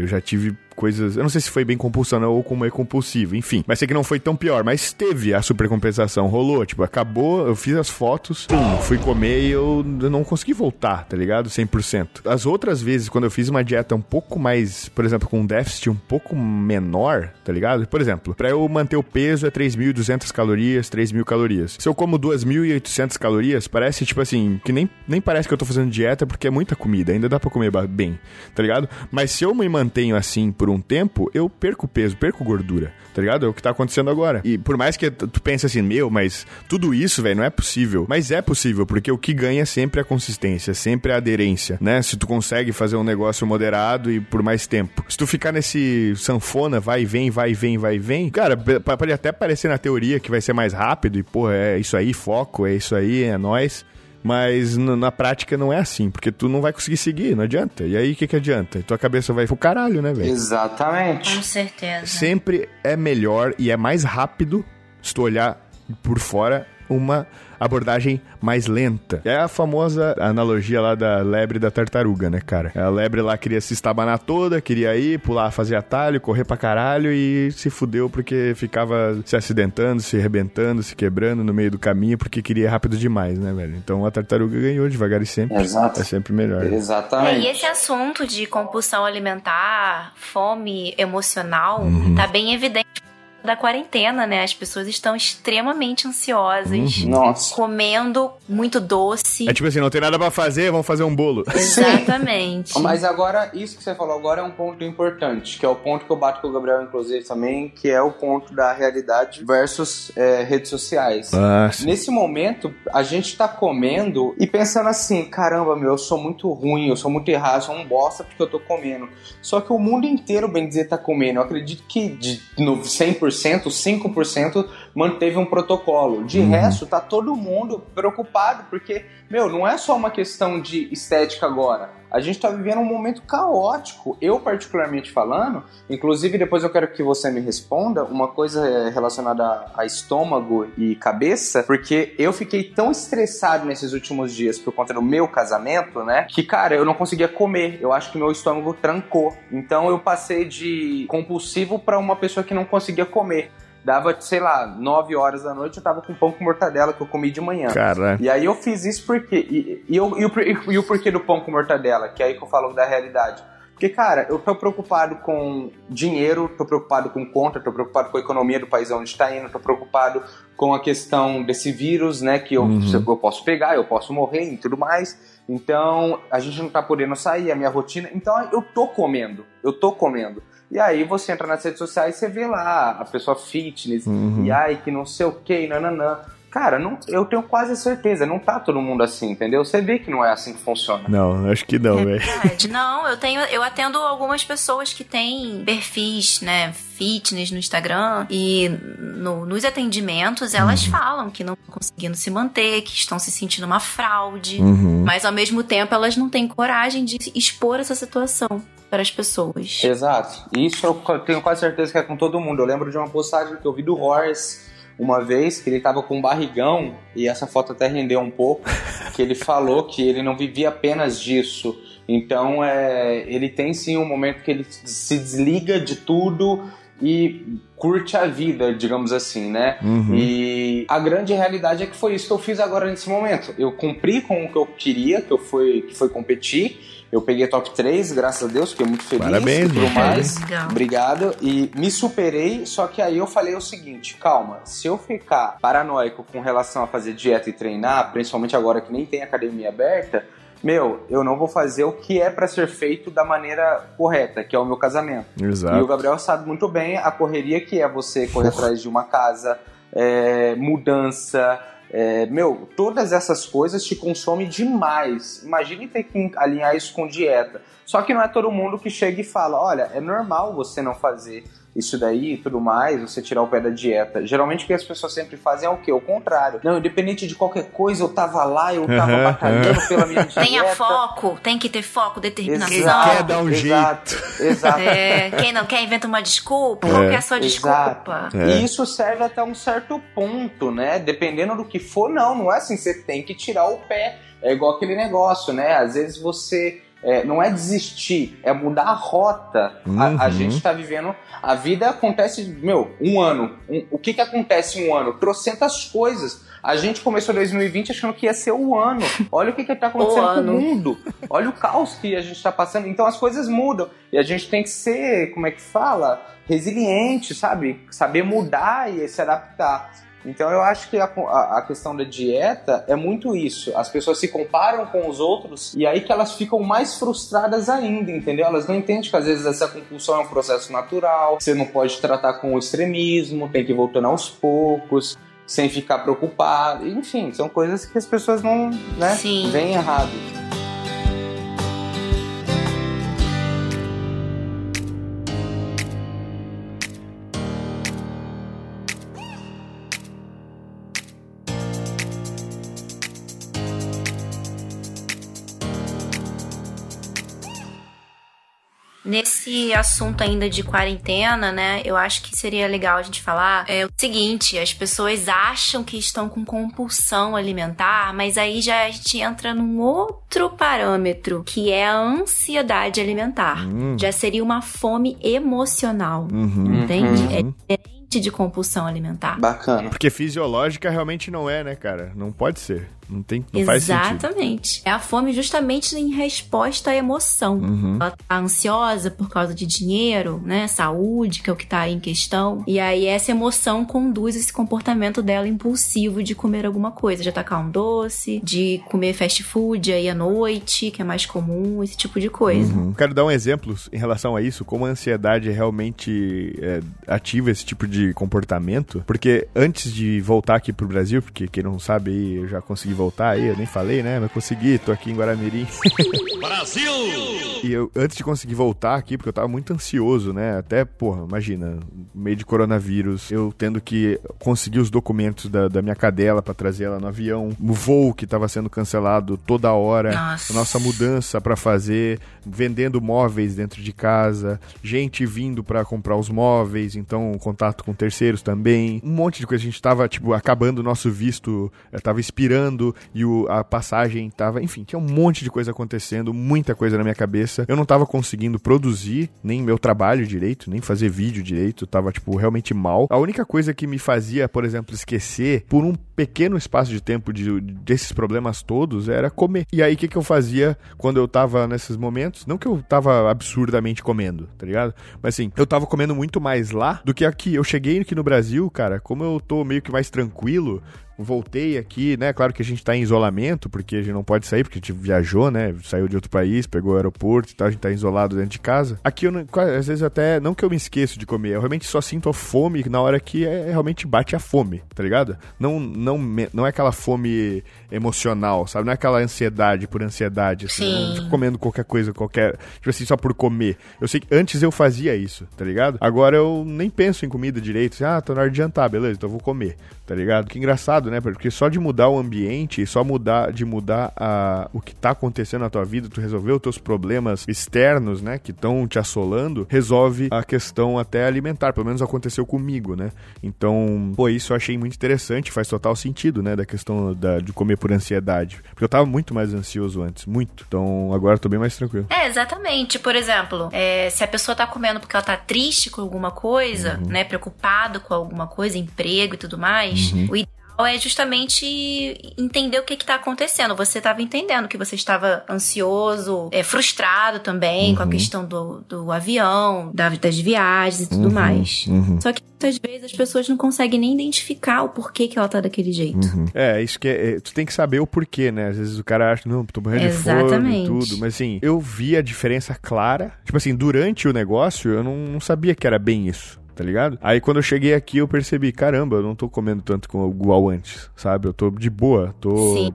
eu já tive coisas. Eu não sei se foi bem compulsão ou como é compulsivo, enfim. Mas sei que não foi tão pior. Mas teve a supercompensação, rolou. Tipo, acabou, eu fiz as fotos, pum, fui comer e eu não consegui voltar, tá ligado? 100%. As outras vezes, quando eu fiz uma dieta um pouco mais, por exemplo, com um déficit um pouco menor, tá ligado? Por exemplo, para eu manter o peso é 3.200 calorias, 3.000 calorias. Se eu como 2.800 calorias, parece tipo assim, que nem, nem parece que eu tô fazendo dieta porque é muita comida, ainda dá pra comer bem, tá ligado? Mas se eu me mantenho assim por um tempo, eu perco peso, perco gordura, tá ligado? É o que tá acontecendo agora. E por mais que tu pense assim, meu, mas tudo isso, velho, não é possível. Mas é possível, porque o que ganha sempre é a consistência, sempre é a aderência, né? Se tu consegue fazer um negócio moderado e por mais tempo. Se tu ficar nesse sanfona, vai e vem, vai e vem, vai e vem, cara, pode até parecer na teoria que vai ser mais rápido e, porra, é isso aí, foco, é isso aí, é nós. Mas na prática não é assim, porque tu não vai conseguir seguir, não adianta. E aí o que, que adianta? Tua cabeça vai pro caralho, né, velho? Exatamente. Com certeza. Sempre é melhor e é mais rápido se tu olhar por fora uma abordagem mais lenta. É a famosa analogia lá da lebre da tartaruga, né, cara? A lebre lá queria se estabanar toda, queria ir, pular, fazer atalho, correr pra caralho e se fudeu porque ficava se acidentando, se arrebentando, se quebrando no meio do caminho porque queria rápido demais, né, velho? Então a tartaruga ganhou devagar e sempre. Exato. É sempre melhor. Exatamente. É, e esse assunto de compulsão alimentar, fome emocional, uhum. tá bem evidente da quarentena, né? As pessoas estão extremamente ansiosas. Uhum. Nossa. Comendo muito doce. É tipo assim, não tem nada para fazer, vamos fazer um bolo. Exatamente. Mas agora, isso que você falou agora é um ponto importante, que é o ponto que eu bato com o Gabriel, inclusive, também, que é o ponto da realidade versus é, redes sociais. Ah, Nesse momento, a gente tá comendo e pensando assim, caramba, meu, eu sou muito ruim, eu sou muito errado, eu sou um bosta porque eu tô comendo. Só que o mundo inteiro, bem dizer, tá comendo. Eu acredito que de 100%, 5% manteve um protocolo. De uhum. resto, tá todo mundo preocupado, porque, meu, não é só uma questão de estética agora. A gente tá vivendo um momento caótico. Eu, particularmente falando, inclusive depois eu quero que você me responda uma coisa relacionada a estômago e cabeça, porque eu fiquei tão estressado nesses últimos dias por conta do meu casamento, né? Que, cara, eu não conseguia comer. Eu acho que meu estômago trancou. Então eu passei de compulsivo para uma pessoa que não conseguia comer dava, sei lá, 9 horas da noite, eu tava com pão com mortadela que eu comi de manhã. Cara. E aí eu fiz isso porque. E, e, eu, e, o, e o porquê do pão com mortadela, que é aí que eu falo da realidade. Porque, cara, eu tô preocupado com dinheiro, tô preocupado com conta, tô preocupado com a economia do país onde está indo, tô preocupado com a questão desse vírus, né, que eu, uhum. eu posso pegar, eu posso morrer e tudo mais. Então, a gente não tá podendo sair, a minha rotina. Então, eu tô comendo, eu tô comendo. E aí você entra nas redes sociais e você vê lá a pessoa fitness, uhum. e ai, que não sei o que, nananã. Cara, não, eu tenho quase certeza, não tá todo mundo assim, entendeu? Você vê que não é assim que funciona. Não, acho que não, velho. É não, eu tenho, eu atendo algumas pessoas que têm perfis, né, fitness no Instagram e no, nos atendimentos elas uhum. falam que não estão conseguindo se manter, que estão se sentindo uma fraude, uhum. mas ao mesmo tempo elas não têm coragem de expor essa situação para as pessoas. Exato. Isso eu tenho quase certeza que é com todo mundo. Eu lembro de uma postagem que eu vi do Horse uma vez que ele tava com um barrigão e essa foto até rendeu um pouco, que ele falou que ele não vivia apenas disso. Então, é, ele tem sim um momento que ele se desliga de tudo e curte a vida, digamos assim, né? Uhum. E a grande realidade é que foi isso que eu fiz agora nesse momento. Eu cumpri com o que eu queria, que eu fui, que foi competir eu peguei top 3, graças a Deus, fiquei muito feliz. Parabéns, tudo mais. Obrigado. E me superei, só que aí eu falei o seguinte: calma, se eu ficar paranoico com relação a fazer dieta e treinar, principalmente agora que nem tem academia aberta, meu, eu não vou fazer o que é para ser feito da maneira correta, que é o meu casamento. Exato. E o Gabriel sabe muito bem a correria que é você correr atrás de uma casa, é, mudança é, meu, todas essas coisas te consomem demais. Imagine ter que alinhar isso com dieta. Só que não é todo mundo que chega e fala: olha, é normal você não fazer isso daí e tudo mais, você tirar o pé da dieta. Geralmente o que as pessoas sempre fazem é o quê? O contrário. Não, independente de qualquer coisa, eu tava lá, eu tava uhum, batalhando uhum. pela minha dieta. Tenha foco, tem que ter foco, determinação. Exato, quer dar um exato, jeito. Exato. É, quem não quer inventa uma desculpa, é. qual que é a sua desculpa? É. E isso serve até um certo ponto, né? Dependendo do que for, não, não é assim, você tem que tirar o pé. É igual aquele negócio, né? Às vezes você é, não é desistir, é mudar a rota. Uhum. A, a, uhum. gente tá vivendo. A vida acontece, meu, um ano. Um, o que que acontece em um ano? Trocentas coisas. A gente começou 2020 achando que ia ser o ano. Olha o que, que tá acontecendo com o mundo. Olha o caos que a gente tá passando. Então as coisas mudam. E a gente tem que ser, como é que fala? Resiliente, sabe? Saber mudar e se adaptar. Então eu acho que a, a, questão da dieta é muito isso. As pessoas se comparam com os outros e aí que elas ficam mais frustradas ainda, entendeu? Elas não entendem que às vezes essa compulsão é um processo natural, você não pode tratar com o extremismo, tem que ir voltando aos poucos, sem ficar preocupado. Enfim, são coisas que as pessoas não né, veem errado. Nesse assunto ainda de quarentena, né, eu acho que seria legal a gente falar é o seguinte: as pessoas acham que estão com compulsão alimentar, mas aí já a gente entra num outro parâmetro, que é a ansiedade alimentar. Hum. Já seria uma fome emocional. Uhum. Entende? Uhum. É diferente de compulsão alimentar. Bacana. Porque fisiológica realmente não é, né, cara? Não pode ser. Não tem, não Exatamente. É a fome justamente em resposta à emoção. Uhum. Ela tá ansiosa por causa de dinheiro, né? Saúde, que é o que tá aí em questão. E aí essa emoção conduz esse comportamento dela impulsivo de comer alguma coisa, de atacar um doce, de comer fast food aí à noite, que é mais comum, esse tipo de coisa. Uhum. Quero dar um exemplo em relação a isso, como a ansiedade realmente é, ativa esse tipo de comportamento, porque antes de voltar aqui pro Brasil, porque quem não sabe eu já consegui voltar aí, eu nem falei, né? Mas consegui, tô aqui em Guaramirim. Brasil! E eu, antes de conseguir voltar aqui, porque eu tava muito ansioso, né? Até, porra, imagina, meio de coronavírus, eu tendo que conseguir os documentos da, da minha cadela para trazer ela no avião, o voo que tava sendo cancelado toda hora, nossa, nossa mudança para fazer, vendendo móveis dentro de casa, gente vindo para comprar os móveis, então contato com terceiros também, um monte de coisa. A gente tava, tipo, acabando o nosso visto, eh, tava expirando, e o, a passagem tava. Enfim, tinha um monte de coisa acontecendo, muita coisa na minha cabeça. Eu não tava conseguindo produzir nem meu trabalho direito, nem fazer vídeo direito. tava, tipo, realmente mal. A única coisa que me fazia, por exemplo, esquecer por um pequeno espaço de tempo de, desses problemas todos era comer. E aí, o que, que eu fazia quando eu tava nesses momentos? Não que eu tava absurdamente comendo, tá ligado? Mas assim, eu tava comendo muito mais lá do que aqui. Eu cheguei aqui no Brasil, cara, como eu tô meio que mais tranquilo, voltei aqui, né? Claro que a gente tá em isolamento, porque a gente não pode sair, porque a gente viajou, né? Saiu de outro país, pegou o aeroporto e tal, a gente tá isolado dentro de casa. Aqui eu, não, às vezes até, não que eu me esqueço de comer, eu realmente só sinto a fome na hora que é, realmente bate a fome, tá ligado? Não, não, não é aquela fome emocional, sabe? Não é aquela ansiedade por ansiedade, assim. Sim. não fico comendo qualquer coisa, qualquer, tipo assim, só por comer. Eu sei que antes eu fazia isso, tá ligado? Agora eu nem penso em comida direito, assim, ah, tô na hora de jantar, beleza, então eu vou comer, tá ligado? Que engraçado, né? Porque só de mudar o ambiente, só mudar de mudar a, o que tá acontecendo na tua vida, tu resolver os teus problemas externos, né, que estão te assolando, resolve a questão até alimentar, pelo menos aconteceu comigo, né? Então, pô, isso eu achei muito interessante, faz total sentido, né, da questão da, de comer por ansiedade. Porque eu tava muito mais ansioso antes, muito. Então, agora eu tô bem mais tranquilo. É, exatamente. Por exemplo, é, se a pessoa tá comendo porque ela tá triste com alguma coisa, uhum. né, preocupado com alguma coisa, emprego e tudo mais, uhum. o é justamente entender o que está acontecendo. Você estava entendendo que você estava ansioso, é, frustrado também uhum. com a uhum. questão do, do avião, das viagens e tudo uhum. mais. Uhum. Só que muitas vezes as pessoas não conseguem nem identificar o porquê que ela tá daquele jeito. Uhum. É, isso que é, é, tu tem que saber o porquê, né? Às vezes o cara acha, não, tô morrendo Exatamente. de fome e tudo. Mas assim, eu vi a diferença clara. Tipo assim, durante o negócio, eu não, não sabia que era bem isso tá ligado? Aí quando eu cheguei aqui eu percebi, caramba, eu não tô comendo tanto como igual antes, sabe? Eu tô de boa, tô. Sim.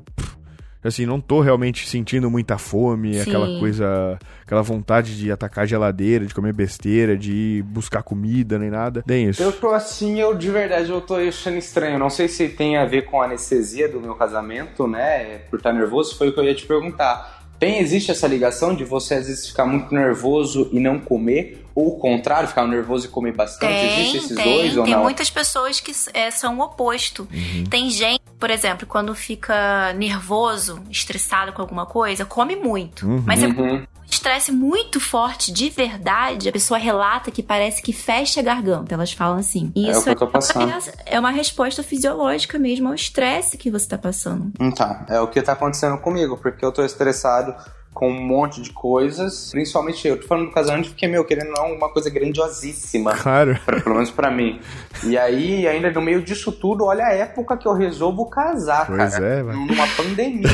assim, não tô realmente sentindo muita fome, Sim. aquela coisa, aquela vontade de atacar a geladeira, de comer besteira, de buscar comida, nem nada. Nem isso. Eu tô assim, eu de verdade, eu tô achando estranho. Não sei se tem a ver com a anestesia do meu casamento, né? Por estar nervoso, foi o que eu ia te perguntar. Tem, existe essa ligação de você às vezes ficar muito nervoso e não comer? Ou o contrário, ficar nervoso e comer bastante? Tem, existe esses tem, dois ou tem não? Tem muitas pessoas que é, são o oposto. Uhum. Tem gente, por exemplo, quando fica nervoso, estressado com alguma coisa, come muito. Uhum. Mas é uhum. Estresse muito forte de verdade, a pessoa relata que parece que fecha a garganta. Elas falam assim. E É o isso que eu tô passando. é uma resposta fisiológica mesmo ao estresse que você tá passando. Então, é o que tá acontecendo comigo, porque eu tô estressado com um monte de coisas, principalmente eu tô falando do casamento porque, meu, querendo não, uma coisa grandiosíssima. Claro. Pra, pelo menos pra mim. E aí, ainda no meio disso tudo, olha a época que eu resolvo casar, Pois cara. é, vai. numa pandemia.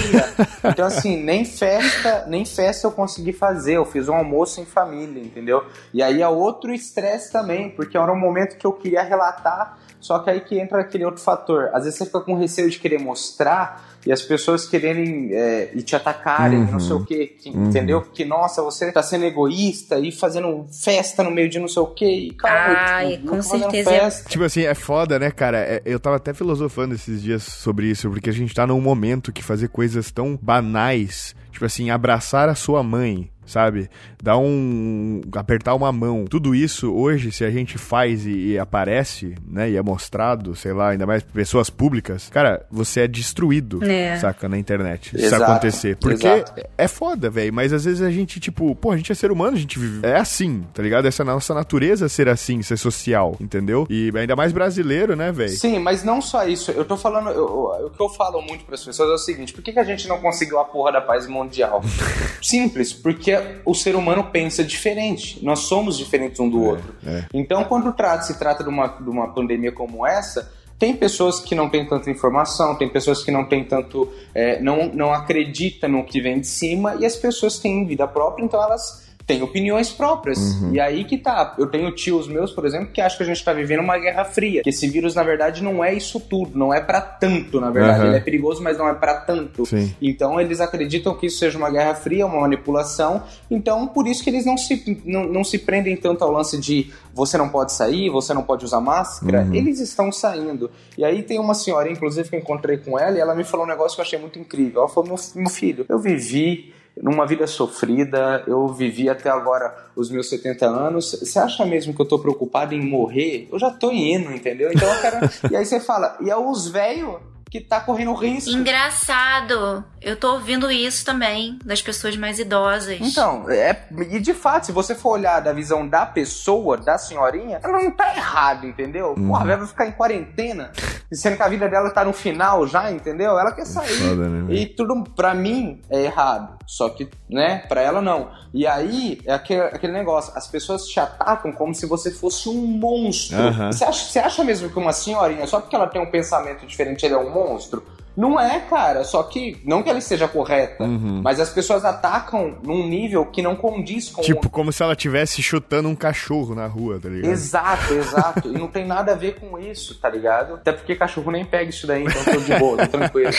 Então, assim, nem festa, nem festa eu consegui fazer. Eu fiz um almoço em família, entendeu? E aí é outro estresse também, porque era um momento que eu queria relatar, só que aí que entra aquele outro fator. Às vezes você fica com receio de querer mostrar e as pessoas quererem é, e te atacarem, Uhum. não sei o quê, que- entendeu? Que, nossa, você tá sendo egoísta e fazendo festa no meio de não sei o quê. E, cara, Ai, tipo, com certeza Festa. Tipo assim, é foda, né, cara? É- eu tava até filosofando esses dias sobre isso, porque a gente tá num momento que fazer coisas tão banais, tipo assim, abraçar a sua mãe, sabe? Dar um. apertar uma mão. Tudo isso, hoje, se a gente faz e, e aparece, né, e é mostrado, sei lá, ainda mais pessoas públicas, cara, você é destruído, É. saca, na internet. Se isso Exato, acontecer. Porque exato. é foda, velho. Mas às vezes a gente, tipo, pô, a gente é ser humano, a gente vive. É assim, tá ligado? Essa é a nossa natureza ser assim, ser social, entendeu? E ainda mais brasileiro, né, velho? Sim, mas não só isso. Eu tô falando. eu- eu- o que eu falo muito para as pessoas é o seguinte: por que, que a gente não conseguiu a porra da paz mundial? Simples, porque o ser humano pensa diferente. Nós somos diferentes um do outro. é. Então, quando trata, se trata de uma, de uma pandemia como essa. Tem pessoas que não têm tanta informação, tem pessoas que não têm tanto. é, não, não acreditam no que vem de cima, e as pessoas têm vida própria, então elas têm opiniões próprias. Uhum. E aí que tá. Eu tenho tios meus, por exemplo, que acham que a gente tá vivendo uma guerra fria. Que esse vírus, na verdade, não é isso tudo. Não é pra tanto, na verdade. Aham. Ele é perigoso, mas não é pra tanto. Sim. Então eles acreditam que isso seja uma guerra fria, uma manipulação. Então, por isso que eles não se, não, não se prendem tanto ao lance de você não pode sair, você não pode usar máscara. Uhum. Eles estão saindo. E aí tem uma senhora, inclusive, que eu encontrei com ela, e ela me falou um negócio que eu achei muito incrível. Ela falou: meu, meu filho, eu vivi numa vida sofrida, eu vivi até agora os meus 70 anos. Você acha mesmo que eu tô preocupado em morrer? Eu já tô indo, entendeu? Então eu quero. e aí você fala, e é os velhos que tá correndo risco. Engraçado. Eu tô ouvindo isso também das pessoas mais idosas. Então, é, e de fato, se você for olhar da visão da pessoa, da senhorinha, ela não tá errada, entendeu? Porra, ela vai ficar em quarentena, sendo que a vida dela tá no final já, entendeu? Ela quer sair. Foda, né, e tudo, pra mim, é errado. Só que, né, pra ela não. E aí, é aquele, aquele negócio, as pessoas te atacam como se você fosse um monstro. Você, acha, você acha mesmo que uma senhorinha, só porque ela tem um pensamento diferente, ela é um monstro? Não é, cara. Só que, não que ela esteja correta, Uhum. mas as pessoas atacam num nível que não condiz com Tipo, como se ela estivesse chutando um cachorro na rua, tá ligado? Exato, exato. e não tem nada a ver com isso, tá ligado? Até porque cachorro nem pega isso daí, então tô de boa, tô tranquilo.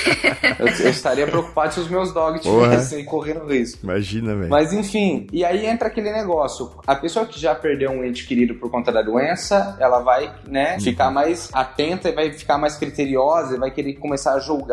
Eu, eu estaria preocupado se os meus dogs estivessem correndo risco. Imagina, velho. Mas enfim, e aí entra aquele negócio. A pessoa que já perdeu um ente querido por conta da doença, ela vai, né, ficar mais atenta e vai ficar mais criteriosa e vai querer começar a julgar.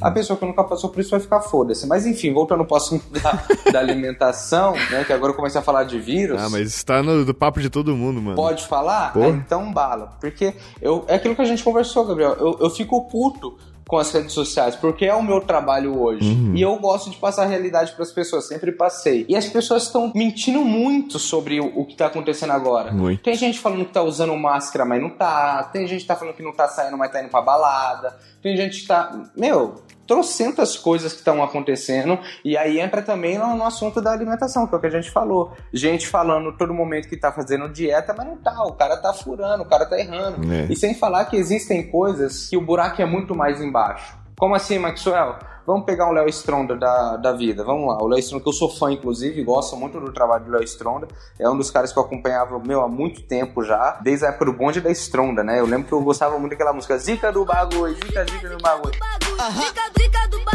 A pessoa que nunca passou por isso vai ficar foda-se. Mas enfim, voltando ao assunto da, da alimentação, né, que agora eu comecei a falar de vírus. Ah, mas isso tá no do papo de todo mundo, mano. Pode falar? Ah, então bala. Porque eu, é aquilo que a gente conversou, Gabriel. Eu, eu fico puto com as redes sociais, porque é o meu trabalho hoje. Uhum. E eu gosto de passar a realidade para as pessoas, sempre passei. E as pessoas estão mentindo muito sobre o, o que tá acontecendo agora. Muito. Tem gente falando que tá usando máscara, mas não tá. Tem gente que tá falando que não tá saindo, mas tá indo pra balada. Tem gente que tá. Meu, trocentas coisas que estão acontecendo. E aí entra também no, no assunto da alimentação, que é o que a gente falou. Gente falando todo momento que tá fazendo dieta, mas não tá. O cara tá furando, o cara tá errando. É. E sem falar que existem coisas que o buraco é muito mais embaixo. Como assim, Maxwell? Vamos pegar o Léo Stronda da, da vida. Vamos lá. O Léo Stronda, que eu sou fã, inclusive, gosto muito do trabalho do Léo Stronda. É um dos caras que eu acompanhava, meu, há muito tempo já. Desde a época do bonde da Stronda, né? Eu lembro que eu gostava muito daquela música Zica do bagulho, Zica, Zica do bagulho.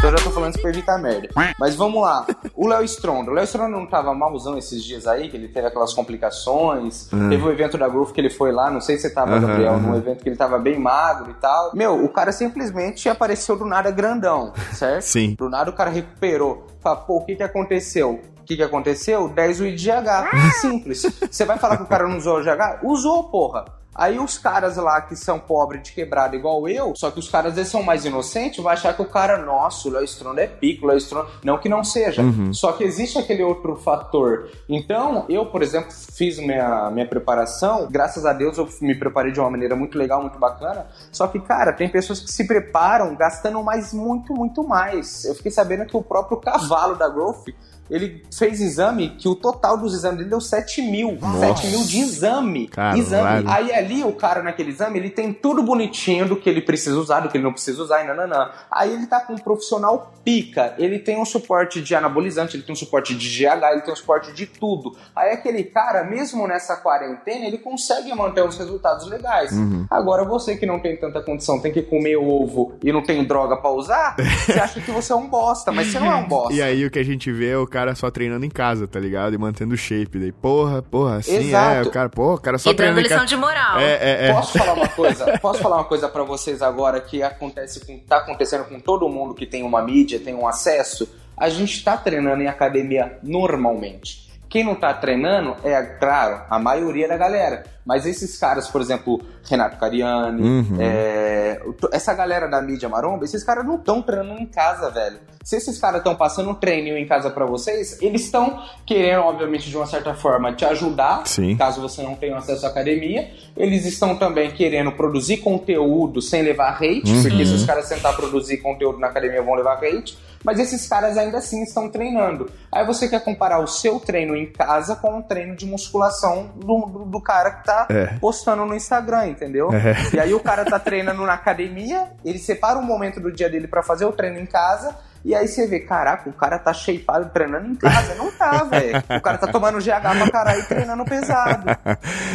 Então eu já tô falando isso pra evitar merda. Mas vamos lá. O Léo Stronda. O Léo Stronda não tava malzão esses dias aí, que ele teve aquelas complicações. Teve um evento da Groove que ele foi lá, não sei se você tava, Aham, Gabriel, num evento que ele tava bem magro e tal. Meu, o cara simplesmente apareceu do nada grandão, certo? Sim. Do nada o cara recuperou. Fala, pô, o que que aconteceu? O que que aconteceu? 10 UI de GH. Simples. Você vai falar que o cara não usou o GH? Usou, porra. Aí os caras lá que são pobres de quebrada igual eu, só que os caras eles são mais inocentes, vai achar que o cara, nossa, o Léo Stronda é pico, o Léo Stronda... Não que não seja, uhum. só que existe aquele outro fator. Então, eu, por exemplo, fiz minha, minha preparação, graças a Deus eu me preparei de uma maneira muito legal, muito bacana, só que, cara, tem pessoas que se preparam gastando mais, muito, muito mais. Eu fiquei sabendo que o próprio cavalo da Growth ele fez exame que o total dos exames dele deu 7 mil. Nossa. 7 mil de exame. Caralho. Exame. Aí ali o cara naquele exame, ele tem tudo bonitinho do que ele precisa usar, do que ele não precisa usar e nananã. Aí ele tá com um profissional pica. Ele tem um suporte de anabolizante, ele tem um suporte de GH, ele tem um suporte de tudo. Aí aquele cara, mesmo nessa quarentena, ele consegue manter os resultados legais. Uhum. Agora você que não tem tanta condição, tem que comer ovo e não tem droga para usar, você acha que você é um bosta, mas você não é um bosta. E aí o que a gente vê é o cara cara só treinando em casa, tá ligado? E mantendo o shape. Daí, porra, porra, assim é, Exato. é, o cara, porra, o cara só e treinando em casa. de moral. É, é, é. Posso falar uma coisa? Posso falar uma coisa para vocês agora que acontece com, tá acontecendo com todo mundo que tem uma mídia, tem um acesso? A gente tá treinando em academia normalmente. Quem não tá treinando é, claro, a maioria da galera. Mas esses caras, por exemplo, Renato Cariani, uhum. é, essa galera da mídia maromba, esses caras não estão treinando em casa, velho. Se esses caras estão passando um treino em casa para vocês, eles estão querendo, obviamente, de uma certa forma, te ajudar, Sim. caso você não tenha acesso à academia. Eles estão também querendo produzir conteúdo sem levar hate, uhum. porque se os caras tentar produzir conteúdo na academia vão levar hate. Mas esses caras ainda assim estão treinando. Aí você quer comparar o seu treino em casa com o treino de musculação do, do, do cara que tá tá é. postando no Instagram, entendeu? É. E aí o cara tá treinando na academia, ele separa um momento do dia dele para fazer o treino em casa e aí você vê, caraca, o cara tá shapeado treinando em casa. Não tá, velho. O cara tá tomando GH pra caralho e treinando pesado.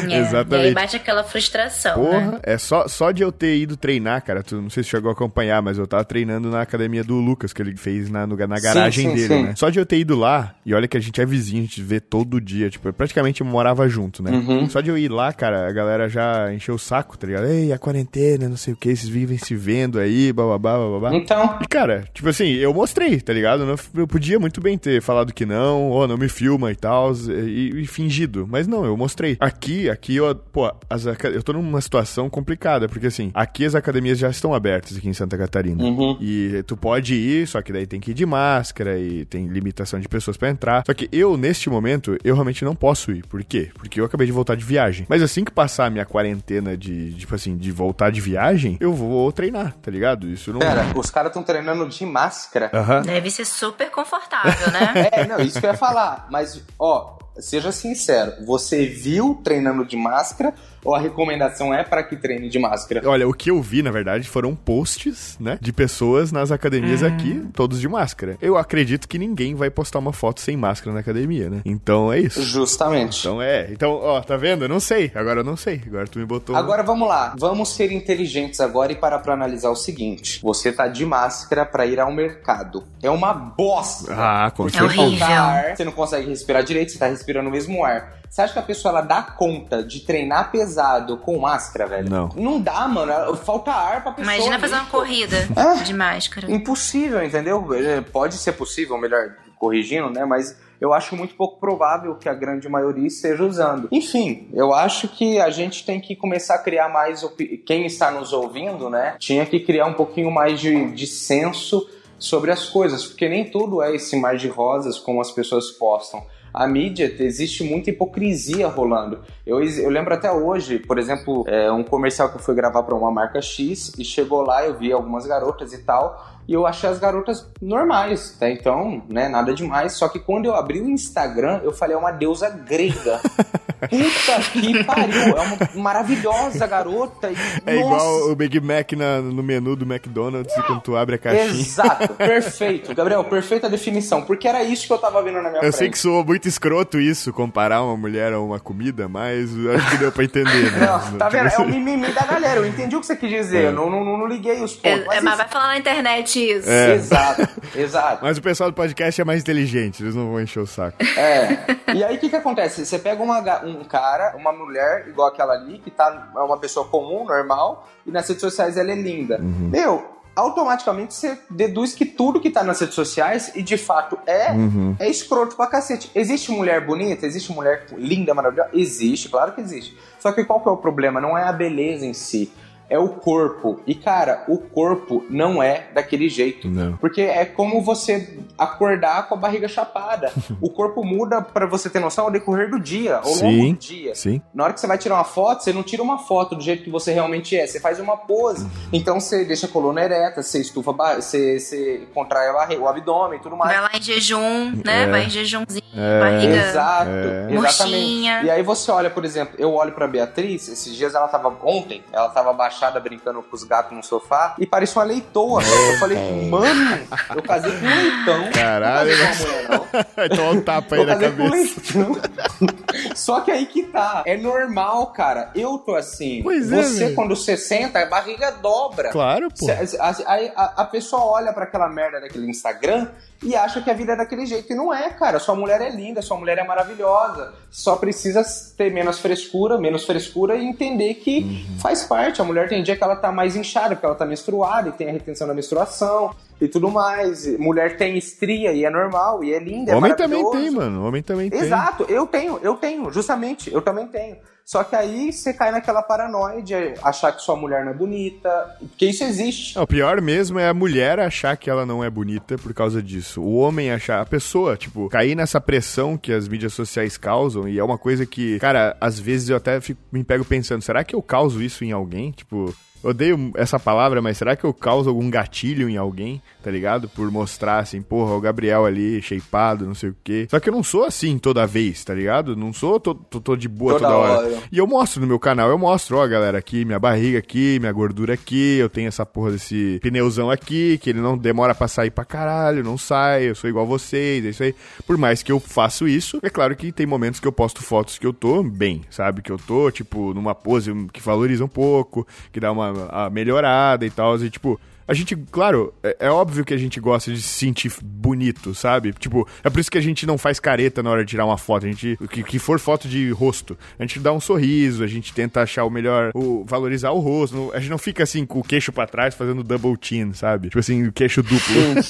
É, Exatamente. E aí bate aquela frustração. Porra, né? é só, só de eu ter ido treinar, cara. Tu não sei se chegou a acompanhar, mas eu tava treinando na academia do Lucas, que ele fez na, no, na garagem sim, sim, dele, sim. né? Só de eu ter ido lá, e olha que a gente é vizinho, a gente vê todo dia, tipo, praticamente morava junto, né? Uhum. Só de eu ir lá, cara, a galera já encheu o saco, tá ligado? Ei, a quarentena, não sei o que, vocês vivem se vendo aí, bababá, bababá. Então. E, cara, tipo assim, eu mostrei, tá ligado? Eu podia muito bem ter falado que não, ou não me filma e tal, e, e, fingido. Mas não, eu mostrei. Aqui, aqui eu, pô, as, eu tô numa situação complicada, porque assim, aqui as academias já estão abertas aqui em Santa Catarina. Uhum. E tu pode ir, só que daí tem que ir de máscara e tem limitação de pessoas para entrar. Só que eu, neste momento, eu realmente não posso ir. Por quê? Porque eu acabei de voltar de viagem. Mas assim que passar a minha quarentena de, tipo assim, de voltar de viagem, eu vou treinar, tá ligado? Isso não. Pera, os caras estão treinando de máscara. Uhum. Deve ser super confortável, né? é, não, isso que eu ia falar. Mas, ó, seja sincero, você viu treinando de máscara ou a recomendação é para que treine de máscara? Olha, o que eu vi, na verdade, foram posts, né, de pessoas nas academias uhum. aqui, todos de máscara. Eu acredito que ninguém vai postar uma foto sem máscara na academia, né? Então é isso. Justamente. Então é. Então, ó, tá vendo? Eu não sei. Agora eu não sei. Agora tu me botou. Agora vamos lá. Vamos ser inteligentes agora e parar pra analisar o seguinte. Você tá de máscara para ir ao mercado. É uma bosta. Ah, com certeza. É horrível. Ar, você não consegue respirar direito, você tá respirando o mesmo ar. Você acha que a pessoa ela dá conta de treinar pesado com máscara, velho? Não. Não dá, mano. Falta ar pra pessoa. Imagina fazer uma corrida é? de máscara. Impossível, entendeu? É, pode ser possível, melhor corrigindo, né? Mas eu acho muito pouco provável que a grande maioria esteja usando. Enfim, eu acho que a gente tem que começar a criar mais. Quem está nos ouvindo, né? Tinha que criar um pouquinho mais de, de senso sobre as coisas, porque nem tudo é esse mar de rosas como as pessoas postam a mídia, existe muita hipocrisia rolando. Eu, eu lembro até hoje, por exemplo, é, um comercial que eu fui gravar para uma marca X e chegou lá, eu vi algumas garotas e tal, e eu achei as garotas normais, tá? Então, né, nada demais. Só que quando eu abri o Instagram, eu falei, é uma deusa grega. Puta que pariu! É uma maravilhosa garota. E, é nossa. igual o Big Mac na, no menu do McDonald's quando tu abre a caixinha. Exato, perfeito. Gabriel, perfeita definição. Porque era isso que eu tava vendo na minha eu frente. Eu sei que soou muito escroto isso, comparar uma mulher a uma comida, mas acho que deu pra entender, né? Não, tá vendo? É o mimimi da galera. Eu entendi o que você quis dizer. É. Não, não, não, liguei os pontos. É, mas, mas vai falar na internet isso. É. Exato, exato. Mas o pessoal do podcast é mais inteligente, eles não vão encher o saco. É. E aí o que que acontece? Você pega uma, um cara, uma mulher igual aquela ali, que tá, é uma pessoa comum, normal, e nas redes sociais ela é linda. Uhum. Meu, automaticamente você deduz que tudo que tá nas redes sociais, e de fato é, uhum. é escroto pra cacete. Existe mulher bonita? Existe mulher linda, maravilhosa? Existe, claro que existe. Só que qual que é o problema? Não é a beleza em si é o corpo. E, cara, o corpo não é daquele jeito. Não. Porque é como você acordar com a barriga chapada. o corpo muda, para você ter noção, ao decorrer do dia, ao sim, longo do dia. Sim. Na hora que você vai tirar uma foto, você não tira uma foto do jeito que você realmente é, você faz uma pose. Uhum. Então você deixa a coluna ereta, você estufa, você, você contrai a barriga, o abdômen e tudo mais. Vai lá em jejum, né? É. Vai em jejumzinho, é. barriga. Exato, é. exatamente. E aí você olha, por exemplo, eu olho pra Beatriz, esses dias ela tava, ontem, ela tava baixando brincando com os gatos no sofá e parecia uma leitoa. Eu falei, mano, eu casei com um leitão. Caralho, não casei com uma mulher, não. então um tapa aí eu na cabeça. Só que aí que tá. É normal, cara. Eu tô assim. Pois é, Você, é, quando você senta, a barriga dobra. Claro, pô. Aí a, a, a pessoa olha para aquela merda daquele Instagram e acha que a vida é daquele jeito. E não é, cara. Sua mulher é linda, sua mulher é maravilhosa. Só precisa ter menos frescura, menos frescura e entender que uhum. faz parte. A mulher tem dia que ela tá mais inchada, porque ela tá menstruada e tem a retenção da menstruação e tudo mais. Mulher tem estria e é normal e é linda. É Homem é também tem, mano. Homem também tem. Exato, eu tenho, eu tenho, justamente, eu também tenho. Só que aí você cai naquela paranoia de achar que sua mulher não é bonita, porque isso existe. O pior mesmo é a mulher achar que ela não é bonita por causa disso. O homem achar, a pessoa, tipo, cair nessa pressão que as mídias sociais causam, e é uma coisa que, cara, às vezes eu até fico, me pego pensando, será que eu causo isso em alguém? Tipo, odeio essa palavra, mas será que eu causo algum gatilho em alguém, tá ligado? Por mostrar assim, porra, o Gabriel ali, shapeado, não sei o quê. Só que eu não sou assim toda vez, tá ligado? Não sou, tô, tô, tô de boa toda, toda hora. hora. E eu mostro no meu canal, eu mostro, ó, galera, aqui, minha barriga aqui, minha gordura aqui, eu tenho essa porra desse pneuzão aqui, que ele não demora pra sair pra caralho, não sai, eu sou igual vocês, é isso aí. Por mais que eu faço isso, é claro que tem momentos que eu posto fotos que eu tô bem, sabe? Que eu tô, tipo, numa pose que valoriza um pouco, que dá uma melhorada e tal. E, tipo, a gente, claro, é, é, óbvio que a gente gosta de se sentir bonito, sabe? Tipo, é por isso que a gente não faz careta na hora de tirar uma foto. A gente, que, que for foto de rosto, a gente dá um sorriso, a gente tenta achar o melhor, o, valorizar o rosto. A gente não fica assim com o queixo para trás fazendo double chin, sabe? Tipo assim, o queixo duplo.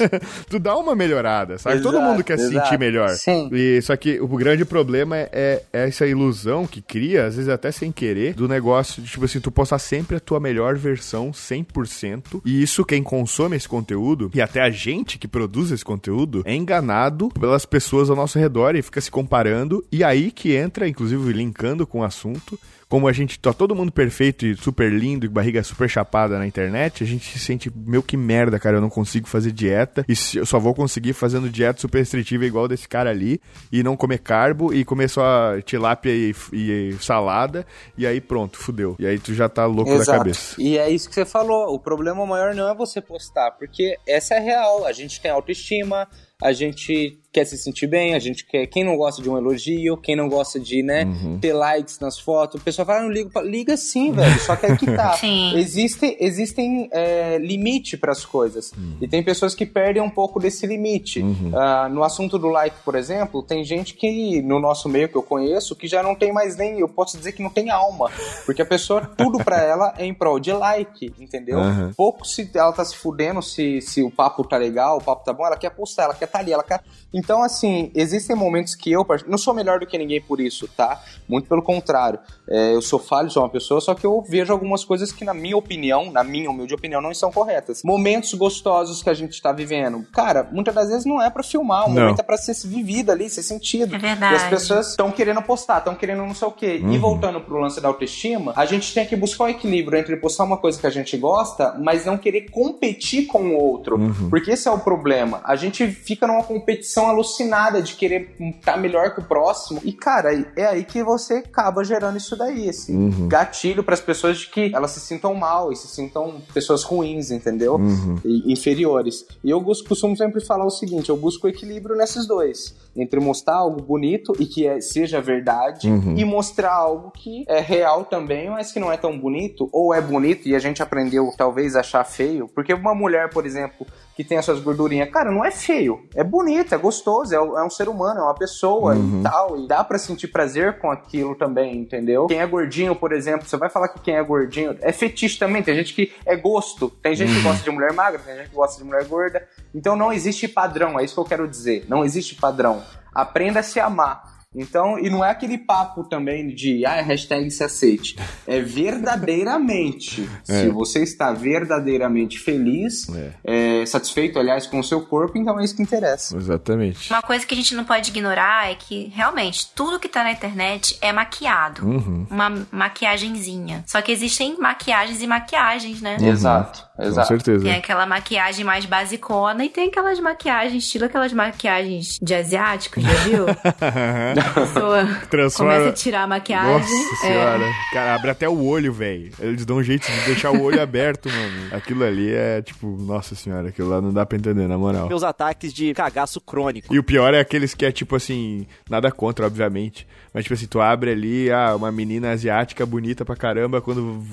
tu dá uma melhorada, sabe? Exato, Todo mundo quer se sentir melhor. Sim. E, só que o grande problema é, é, é essa ilusão que cria, às vezes até sem querer, do negócio de, tipo assim, tu postar sempre a tua melhor versão 100%. E isso quem consome esse conteúdo e até a gente que produz esse conteúdo é enganado pelas pessoas ao nosso redor e fica se comparando. E aí que entra, inclusive, linkando com o assunto, como a gente tá todo mundo perfeito e super lindo e barriga super chapada na internet, a gente se sente meio que merda, cara. Eu não consigo fazer dieta e eu só vou conseguir fazendo dieta super restritiva igual desse cara ali e não comer carbo e comer só tilápia e, e, e salada e aí pronto, fudeu. E aí tu já tá louco Exato. da cabeça. E é isso que você falou. O problema maior não é você postar, porque essa é real. A gente tem autoestima, a gente quer se sentir bem, a gente quer. Quem não gosta de um elogio, quem não gosta de, né, uhum. ter likes nas fotos, o pessoal fala, ah, não ligo. Liga sim, velho. Só que é que tá. sim. Existem, existem é, limite para as coisas. Uhum. E tem pessoas que perdem um pouco desse limite. Uhum. Uh, no assunto do like, por exemplo, tem gente que, no nosso meio que eu conheço, que já não tem mais nem. Eu posso dizer que não tem alma. Porque a pessoa, tudo para ela é em prol de like, entendeu? Pouco se ela tá se fudendo se, se o papo tá legal, o papo tá bom, ela quer postar, ela quer estar tá ali, ela quer. Então, assim, existem momentos que eu não sou melhor do que ninguém por isso, tá? Muito pelo contrário. É, eu sou falho, sou uma pessoa, só que eu vejo algumas coisas que, na minha opinião, na minha humilde opinião, não estão corretas. Momentos gostosos que a gente tá vivendo. Cara, muitas das vezes não é para filmar, o não. momento é pra ser vivido ali, ser sentido. É verdade. E as pessoas estão querendo postar, estão querendo não sei o quê. Uhum. E voltando pro lance da autoestima, a gente tem que buscar o equilíbrio entre postar uma coisa que a gente gosta, mas não querer competir com o outro. Uhum. Porque esse é o problema. A gente fica numa competição alucinada de querer estar tá melhor que o próximo. E, cara, é aí que você acaba gerando isso daí, esse uhum. gatilho para as pessoas de que elas se sintam mal e se sintam pessoas ruins, entendeu? Uhum. E, inferiores. E eu costumo sempre falar o seguinte: eu busco equilíbrio nesses dois. Entre mostrar algo bonito e que é, seja verdade, uhum. e mostrar algo que é real também, mas que não é tão bonito, ou é bonito e a gente aprendeu talvez a achar feio. Porque uma mulher, por exemplo, que tem as suas gordurinhas. Cara, não é feio. É bonito, é gostoso, é, é um ser humano, é uma pessoa uhum. e tal. E dá para sentir prazer com aquilo também, entendeu? Quem é gordinho, por exemplo, você vai falar que quem é gordinho é fetiche também. Tem gente que é gosto. Tem gente uhum. que gosta de mulher magra, tem gente que gosta de mulher gorda. Então não existe padrão, é isso que eu quero dizer. Não existe padrão. Aprenda a se amar. Então, e não é aquele papo também de ah, hashtag se aceite. É verdadeiramente. é. Se você está verdadeiramente feliz, é. É, satisfeito, aliás, com o seu corpo, então é isso que interessa. Exatamente. Uma coisa que a gente não pode ignorar é que realmente tudo que está na internet é maquiado. Uhum. Uma maquiagenzinha. Só que existem maquiagens e maquiagens, né? Uhum. Exato. Exato. Com certeza. Tem aquela maquiagem mais basicona e tem aquelas maquiagens, estilo aquelas maquiagens de asiáticos, já viu? pessoa Transforma... começa a tirar a maquiagem. Nossa é. senhora. Cara, abre até o olho, velho. Eles dão um jeito de deixar o olho aberto, mano. Aquilo ali é tipo, nossa senhora, aquilo lá não dá pra entender, na moral. Meus ataques de cagaço crônico. E o pior é aqueles que é tipo assim, nada contra, obviamente. Mas tipo assim, tu abre ali, ah, uma menina asiática bonita pra caramba, quando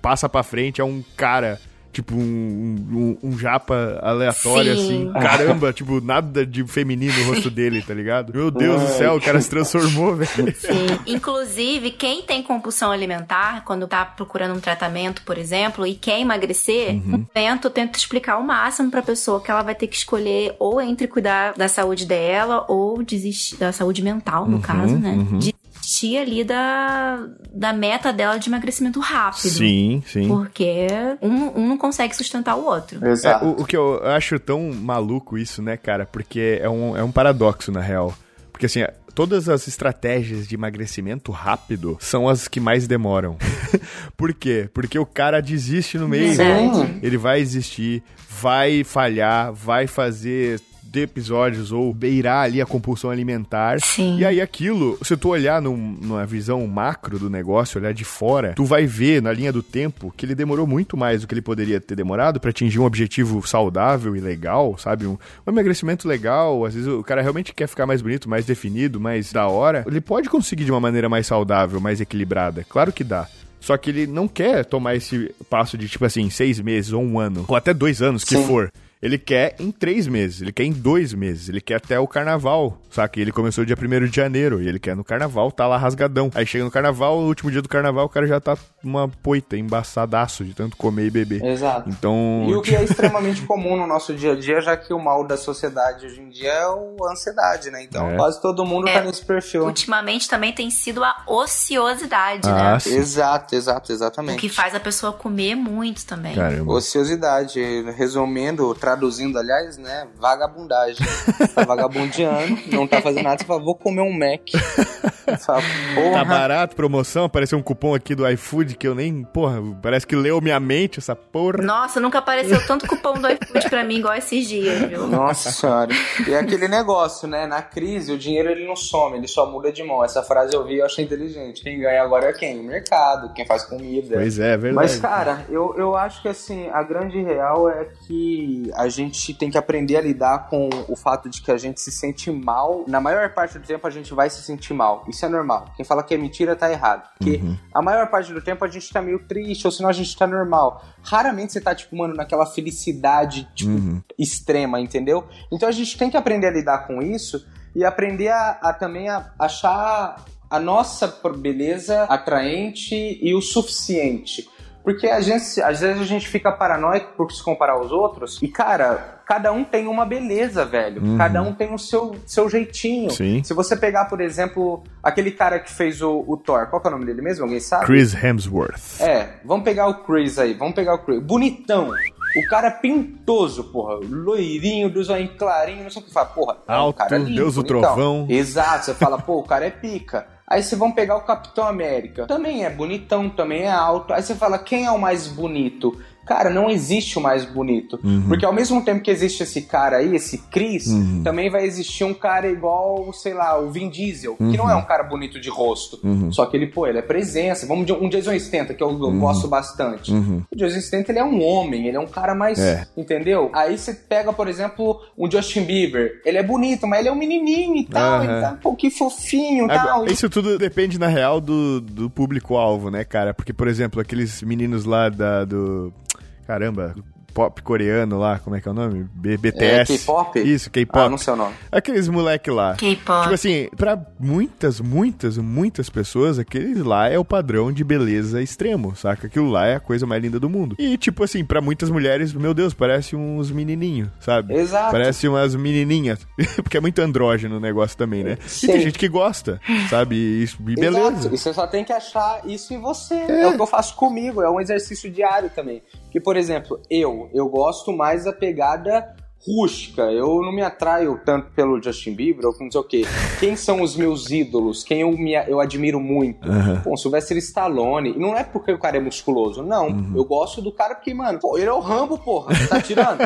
passa pra frente é um cara tipo um, um, um japa aleatório, Sim. assim. Caramba, tipo, nada de feminino no rosto dele, tá ligado? Meu Deus do céu, o cara se transformou, velho. Sim. Inclusive, quem tem compulsão alimentar, quando tá procurando um tratamento, por exemplo, e quer emagrecer, uhum. tento, tento explicar o máximo pra pessoa que ela vai ter que escolher ou entre cuidar da saúde dela ou desistir da saúde mental, no uhum, caso, né? Uhum. De desistir ali da, da meta dela de emagrecimento rápido. Sim, sim. Porque um, um não consegue sustentar o outro. Exato. É, o, o, que eu acho tão maluco isso, né, cara? Porque é um, é um paradoxo, na real. Porque assim, todas as estratégias de emagrecimento rápido são as que mais demoram. Por quê? Porque o cara desiste no meio. Sim. Ele vai existir, vai falhar, vai fazer de episódios ou beirar ali a compulsão alimentar. Sim. E aí aquilo, se tu olhar num, numa visão macro do negócio, olhar de fora, tu vai ver na linha do tempo que ele demorou muito mais do que ele poderia ter demorado para atingir um objetivo saudável e legal, sabe? Um, um emagrecimento legal, às vezes o cara realmente quer ficar mais bonito, mais definido, mais da hora. Ele pode conseguir de uma maneira mais saudável, mais equilibrada. Claro que dá. Só que ele não quer tomar esse passo de, tipo assim, seis meses ou um ano, ou até dois anos, que Sim. for. Ele quer em três meses, ele quer em dois meses, ele quer até o carnaval, saca? Ele começou dia 1 de janeiro e ele quer no carnaval, tá lá rasgadão. Aí chega no carnaval, o último dia do carnaval, o cara já tá uma poita, embaçadaço de tanto comer e beber. Exato. Então. E o que é extremamente comum no nosso dia a dia, já que o mal da sociedade hoje em dia é a ansiedade, né? Então é. quase todo mundo tá é, tá nesse perfil. Ultimamente também tem sido a ociosidade, ah, né? Sim. Exato, exato, exatamente. O que faz a pessoa comer muito também. Caramba. Ociosidade, resumindo, traduzindo, aliás, né? Vagabundagem. tá vagabundeando, não tá fazendo nada, você fala, vou comer um Mac. Fala, tá barato, promoção, apareceu um cupom aqui do iFood que eu nem, porra, parece que leu minha mente essa porra. Nossa, nunca apareceu tanto cupom do iFood pra mim igual esses dias, viu? Nossa senhora. E é aquele negócio, né? Na crise, o dinheiro ele não some, ele só muda de mão. Essa frase eu vi e eu achei inteligente. Quem ganha agora é quem? O mercado, quem faz comida. Pois é, é verdade. Mas, cara, eu, eu acho que assim, a grande real é que a gente tem que aprender a lidar com o fato de que a gente se sente mal. Na maior parte do tempo a gente vai se sentir mal. Isso é normal. Quem fala que é mentira tá errado. Porque uhum. a maior parte do tempo a gente tá meio triste, ou senão a gente tá normal. Raramente você tá, tipo, mano, naquela felicidade, tipo, uhum. extrema, entendeu? Então a gente tem que aprender a lidar com isso e aprender a, a também a achar a nossa beleza atraente e o suficiente. Porque a gente, às vezes a gente fica paranoico por se comparar aos outros. E, cara, cada um tem uma beleza, velho. Uhum. Cada um tem o seu, seu jeitinho. Sim. Se você pegar, por exemplo, aquele cara que fez o, o Thor, qual é o nome dele mesmo? Alguém sabe? Chris Hemsworth. É, vamos pegar o Chris aí, vamos pegar o Chris. Bonitão. O cara é pintoso, porra. Loirinho, dos olhos clarinho, não sei o que fala. Porra, é Alto, cara lindo, Deus do trovão. Exato, você fala, pô, o cara é pica. Aí você vão pegar o Capitão América. Também é bonitão, também é alto. Aí você fala, quem é o mais bonito? Cara, não existe o mais bonito. Uhum. Porque ao mesmo tempo que existe esse cara aí, esse Chris, uhum. também vai existir um cara igual, sei lá, o Vin Diesel, uhum. que não é um cara bonito de rosto. Uhum. Só que ele, pô, ele é presença. Vamos de um Jason Statham, que eu, uhum. gosto bastante. Uhum. O Jason Statham, ele é um homem, ele é um cara mais, é. entendeu? Aí você pega, por exemplo, o Justin Bieber. Ele é bonito, mas ele é um menininho e tal, ele tá um pouquinho fofinho e tal. Isso tudo depende, na real, do, do público-alvo, né, cara? Porque, por exemplo, aqueles meninos lá da, do caramba, pop coreano lá, como é que é o nome? B BTS. É, K-pop? Isso, K-pop. Ah, não sei o nome. Aqueles moleque lá. K-pop. Tipo assim, pra muitas, muitas, muitas pessoas, aquele lá é o padrão de beleza extremo, saca? Aquilo lá é a coisa mais linda do mundo. E, tipo assim, pra muitas mulheres, meu Deus, parece uns menininhos, sabe? Exato. Parece umas menininhas. Porque é muito andrógeno o negócio também, né? E tem Sim. gente que gosta, sabe? E, isso- e beleza. Exato. E você só tem que achar isso em você. É. o que eu faço comigo, é um exercício diário também. Que, por exemplo, eu, eu gosto mais da pegada rústica. Eu não me atraio tanto pelo Justin Bieber ou não sei o quê. Quem são os meus ídolos? Quem eu, me, eu admiro muito? Aham. Pô, Sylvester Stallone. E não é porque o cara é musculoso, não. Uhum. Eu gosto do cara porque, mano, pô, ele é o Rambo, porra. Tá tirando?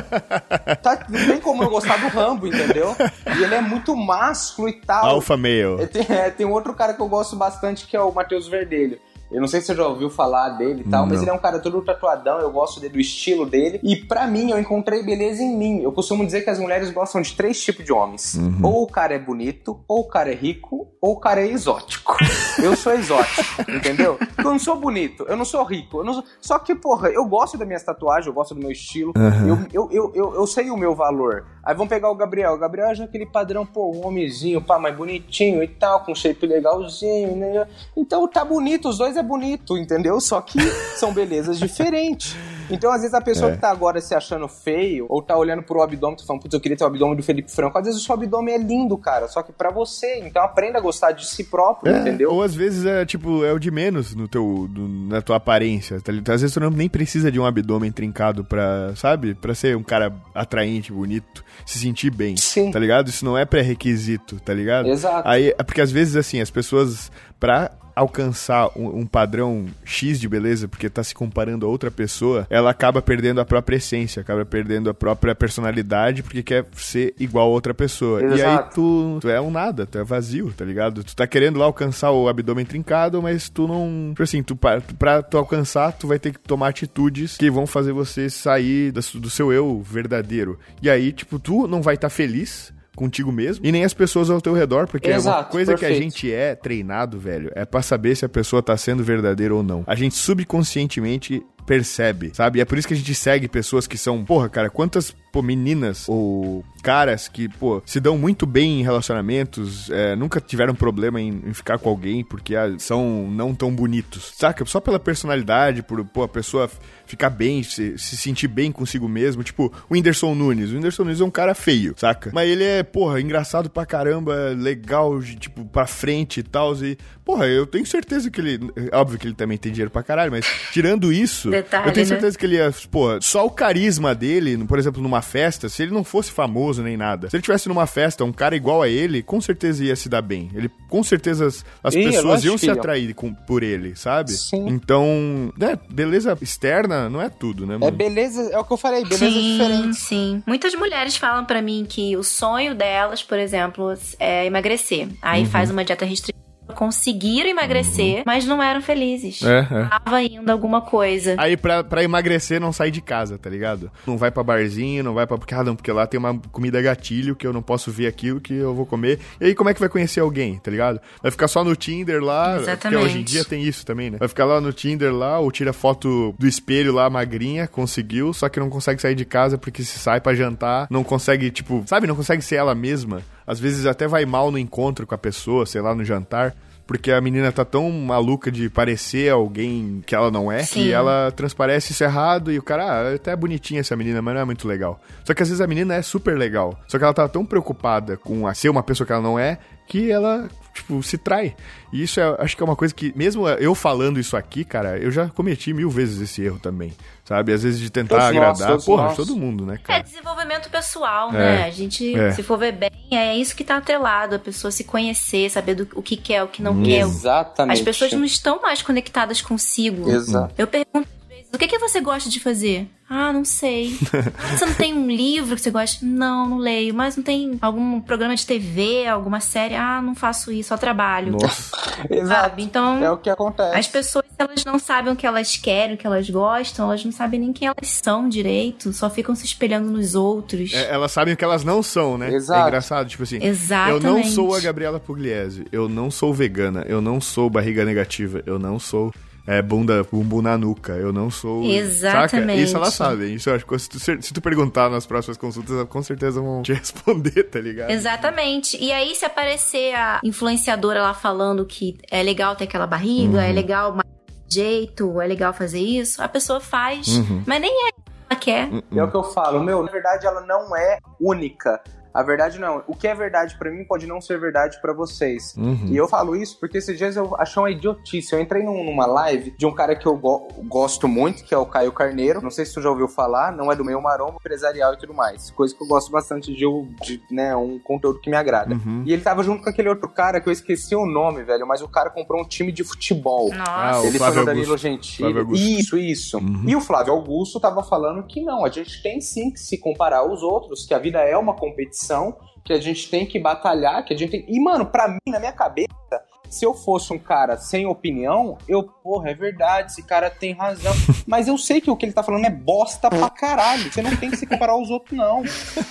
tá, não tem como eu gostar do Rambo, entendeu? E ele é muito másculo e tal. Alpha male. É, Tem, é, tem outro cara que eu gosto bastante que é o Matheus Verdelho. Eu não sei se você já ouviu falar dele e tal, mas Não. ele é um cara todo tatuadão, eu gosto dele, do estilo dele. E pra mim, eu encontrei beleza em mim. Eu costumo dizer que as mulheres gostam de três tipos de homens. Uhum. Ou o cara é bonito, ou o cara é rico, ou o cara é exótico. Eu sou exótico, entendeu? Eu não sou bonito, eu não sou rico. eu não sou- Só que, porra, eu gosto das minhas tatuagens, eu gosto do meu estilo. Uhum. Eu, eu, eu, eu, eu sei o meu valor. Aí vamos pegar o Gabriel. O Gabriel é aquele padrão, pô, um homenzinho, pá, mais bonitinho e tal, com shape legalzinho, né? Então tá bonito, os dois é bonito, entendeu? Só que são belezas diferentes. Então, às vezes, a pessoa É. que tá agora se achando feio, ou tá olhando pro abdômen e tá falando, putz, eu queria ter o abdômen do Felipe Franco. Às vezes o seu abdômen é lindo, cara, só que pra você. Então aprenda a gostar de si próprio, É, entendeu? Ou às vezes é tipo, é o de menos no teu, do- na tua aparência, tá? Às vezes tu não, nem precisa de um abdômen trincado pra, sabe? Pra ser um cara atraente, bonito, se sentir bem, Sim. tá ligado? Isso não é pré-requisito, tá ligado? Exato. Aí, é porque às vezes, assim, as pessoas, pra alcançar um, um padrão X de beleza, porque tá se comparando a outra pessoa, ela acaba perdendo a própria essência, acaba perdendo a própria personalidade, porque quer ser igual a outra pessoa. E aí Exato. tu, tu é um nada, tu é vazio, tá ligado? Tu tá querendo lá alcançar o abdômen trincado, mas tu não. Tipo assim, tu, pra, pra tu alcançar, tu vai ter que tomar atitudes que vão fazer você sair su- do seu eu verdadeiro. E aí, tipo, tu não vai estar feliz contigo mesmo e nem as pessoas ao teu redor, porque é uma Exato, coisa que a perfeito. gente é treinado, velho, é pra saber se a pessoa tá sendo verdadeira ou não. A gente subconscientemente percebe, sabe? E é por isso que a gente segue pessoas que são, porra, cara, quantas pô, meninas ou caras que, pô, se dão muito bem em relacionamentos, é, nunca tiveram problema em, em ficar com alguém porque ah, são não tão bonitos, saca? Só pela personalidade, por, pô, a pessoa ficar bem, se, se sentir bem consigo mesmo. Tipo, o Whindersson Nunes. O Whindersson Nunes é um cara feio, saca? Mas ele é, porra, engraçado pra caramba, legal, de, tipo, pra frente e tal. E, porra, eu tenho certeza que ele. Óbvio que ele também tem dinheiro pra caralho, mas tirando isso, Detalhe, eu tenho né? certeza que ele ia, porra, só o carisma dele, por exemplo, numa festa, se ele não fosse famoso nem nada, se ele tivesse numa festa um cara igual a ele, com certeza ia se dar bem. Ele, com certeza, as, as Ih, pessoas iam se atrair com, por ele, sabe? Sim. Então, né, beleza externa não é tudo, né, É mano? beleza, é o que eu falei, beleza sim, diferente. sim. Muitas mulheres falam pra mim que o sonho delas, por exemplo, é emagrecer. Aí Uhum. faz uma dieta restritiva. Conseguiram emagrecer, mas não eram felizes. É, é. Tava indo alguma coisa. Aí pra, pra emagrecer não sai de casa, tá ligado? Não vai pra barzinho, não vai pra... Porque, ah, não, porque lá tem uma comida gatilho que eu não posso ver aquilo que eu vou comer. E aí como é que vai conhecer alguém, tá ligado? Vai ficar só no Tinder lá, Exatamente. porque hoje em dia tem isso também, né? Vai ficar lá no Tinder lá, ou tira foto do espelho lá, magrinha, conseguiu, só que não consegue sair de casa porque se sai pra jantar, não consegue, tipo, sabe, não consegue ser ela mesma. Às vezes até vai mal no encontro com a pessoa, sei lá, no jantar. Porque a menina tá tão maluca de parecer alguém que ela não é, Sim. que ela transparece isso errado e o cara, ah, até é bonitinha essa menina, mas não é muito legal. Só que às vezes a menina é super legal. Só que ela tá tão preocupada com a ser uma pessoa que ela não é, que ela, tipo, se trai. E isso é, acho que é uma coisa que, mesmo eu falando isso aqui, cara, eu já cometi mil vezes esse erro também. Sabe? Às vezes de tentar Todos agradar. Porra, nós. todo mundo, né, É cara? desenvolvimento pessoal, É, né? A gente, é. se for ver bem, é isso que tá atrelado. A pessoa se conhecer, saber do, o que quer, o que não quer. Exatamente. As pessoas não estão mais conectadas consigo. Exato. Eu pergunto o que, que você gosta de fazer? Ah, não sei. Você não tem um livro que você gosta? Não, não leio. Mas não tem algum programa de TV, alguma série? Ah, não faço isso, só trabalho. Nossa. Exato. Então, É o que acontece. as pessoas, elas não sabem o que elas querem, o que elas gostam, elas não sabem nem quem elas são direito, só ficam se espelhando nos outros. É, elas sabem o que elas não são, né? Exato. É engraçado, tipo assim. Exatamente. Eu não sou a Gabriela Pugliese, eu não sou vegana, eu não sou barriga negativa, eu não sou é, bunda, bumbum na nuca. Eu não sou. Exatamente. Saca? Isso ela sabe. Isso eu acho que se tu, se tu perguntar nas próximas consultas, com certeza vão te responder, tá ligado? Exatamente. E aí, se aparecer a influenciadora lá falando que é legal ter aquela barriga, é legal mais jeito, é legal fazer isso, a pessoa faz. Mas nem é que ela quer. É o que eu falo, meu, na verdade ela não é única. A verdade não. O que é verdade pra mim pode não ser verdade pra vocês. Uhum. E eu falo isso porque esses dias eu achei uma idiotice. Eu entrei num- numa live de um cara que eu go- gosto muito, que é o Caio Carneiro. Não sei se tu já ouviu falar, não é do meio maromba, empresarial e tudo mais. Coisa que eu gosto bastante de, de né, um conteúdo que me agrada. Uhum. E ele tava junto com aquele outro cara que eu esqueci o nome, velho, mas o cara comprou um time de futebol. Nossa. Ah, o Ele Flávio foi o Danilo Augusto. Gentili. Flávio Augusto. Isso, isso. Uhum. E o Flávio Augusto tava falando que não, a gente tem sim que se comparar aos outros, que a vida é uma competição, que a gente tem que batalhar, que a gente tem... E, mano, pra mim, na minha cabeça, se eu fosse um cara sem opinião, eu, porra, é verdade, esse cara tem razão. Mas eu sei que o que ele tá falando é bosta pra caralho. Você não tem que se comparar aos outros, não.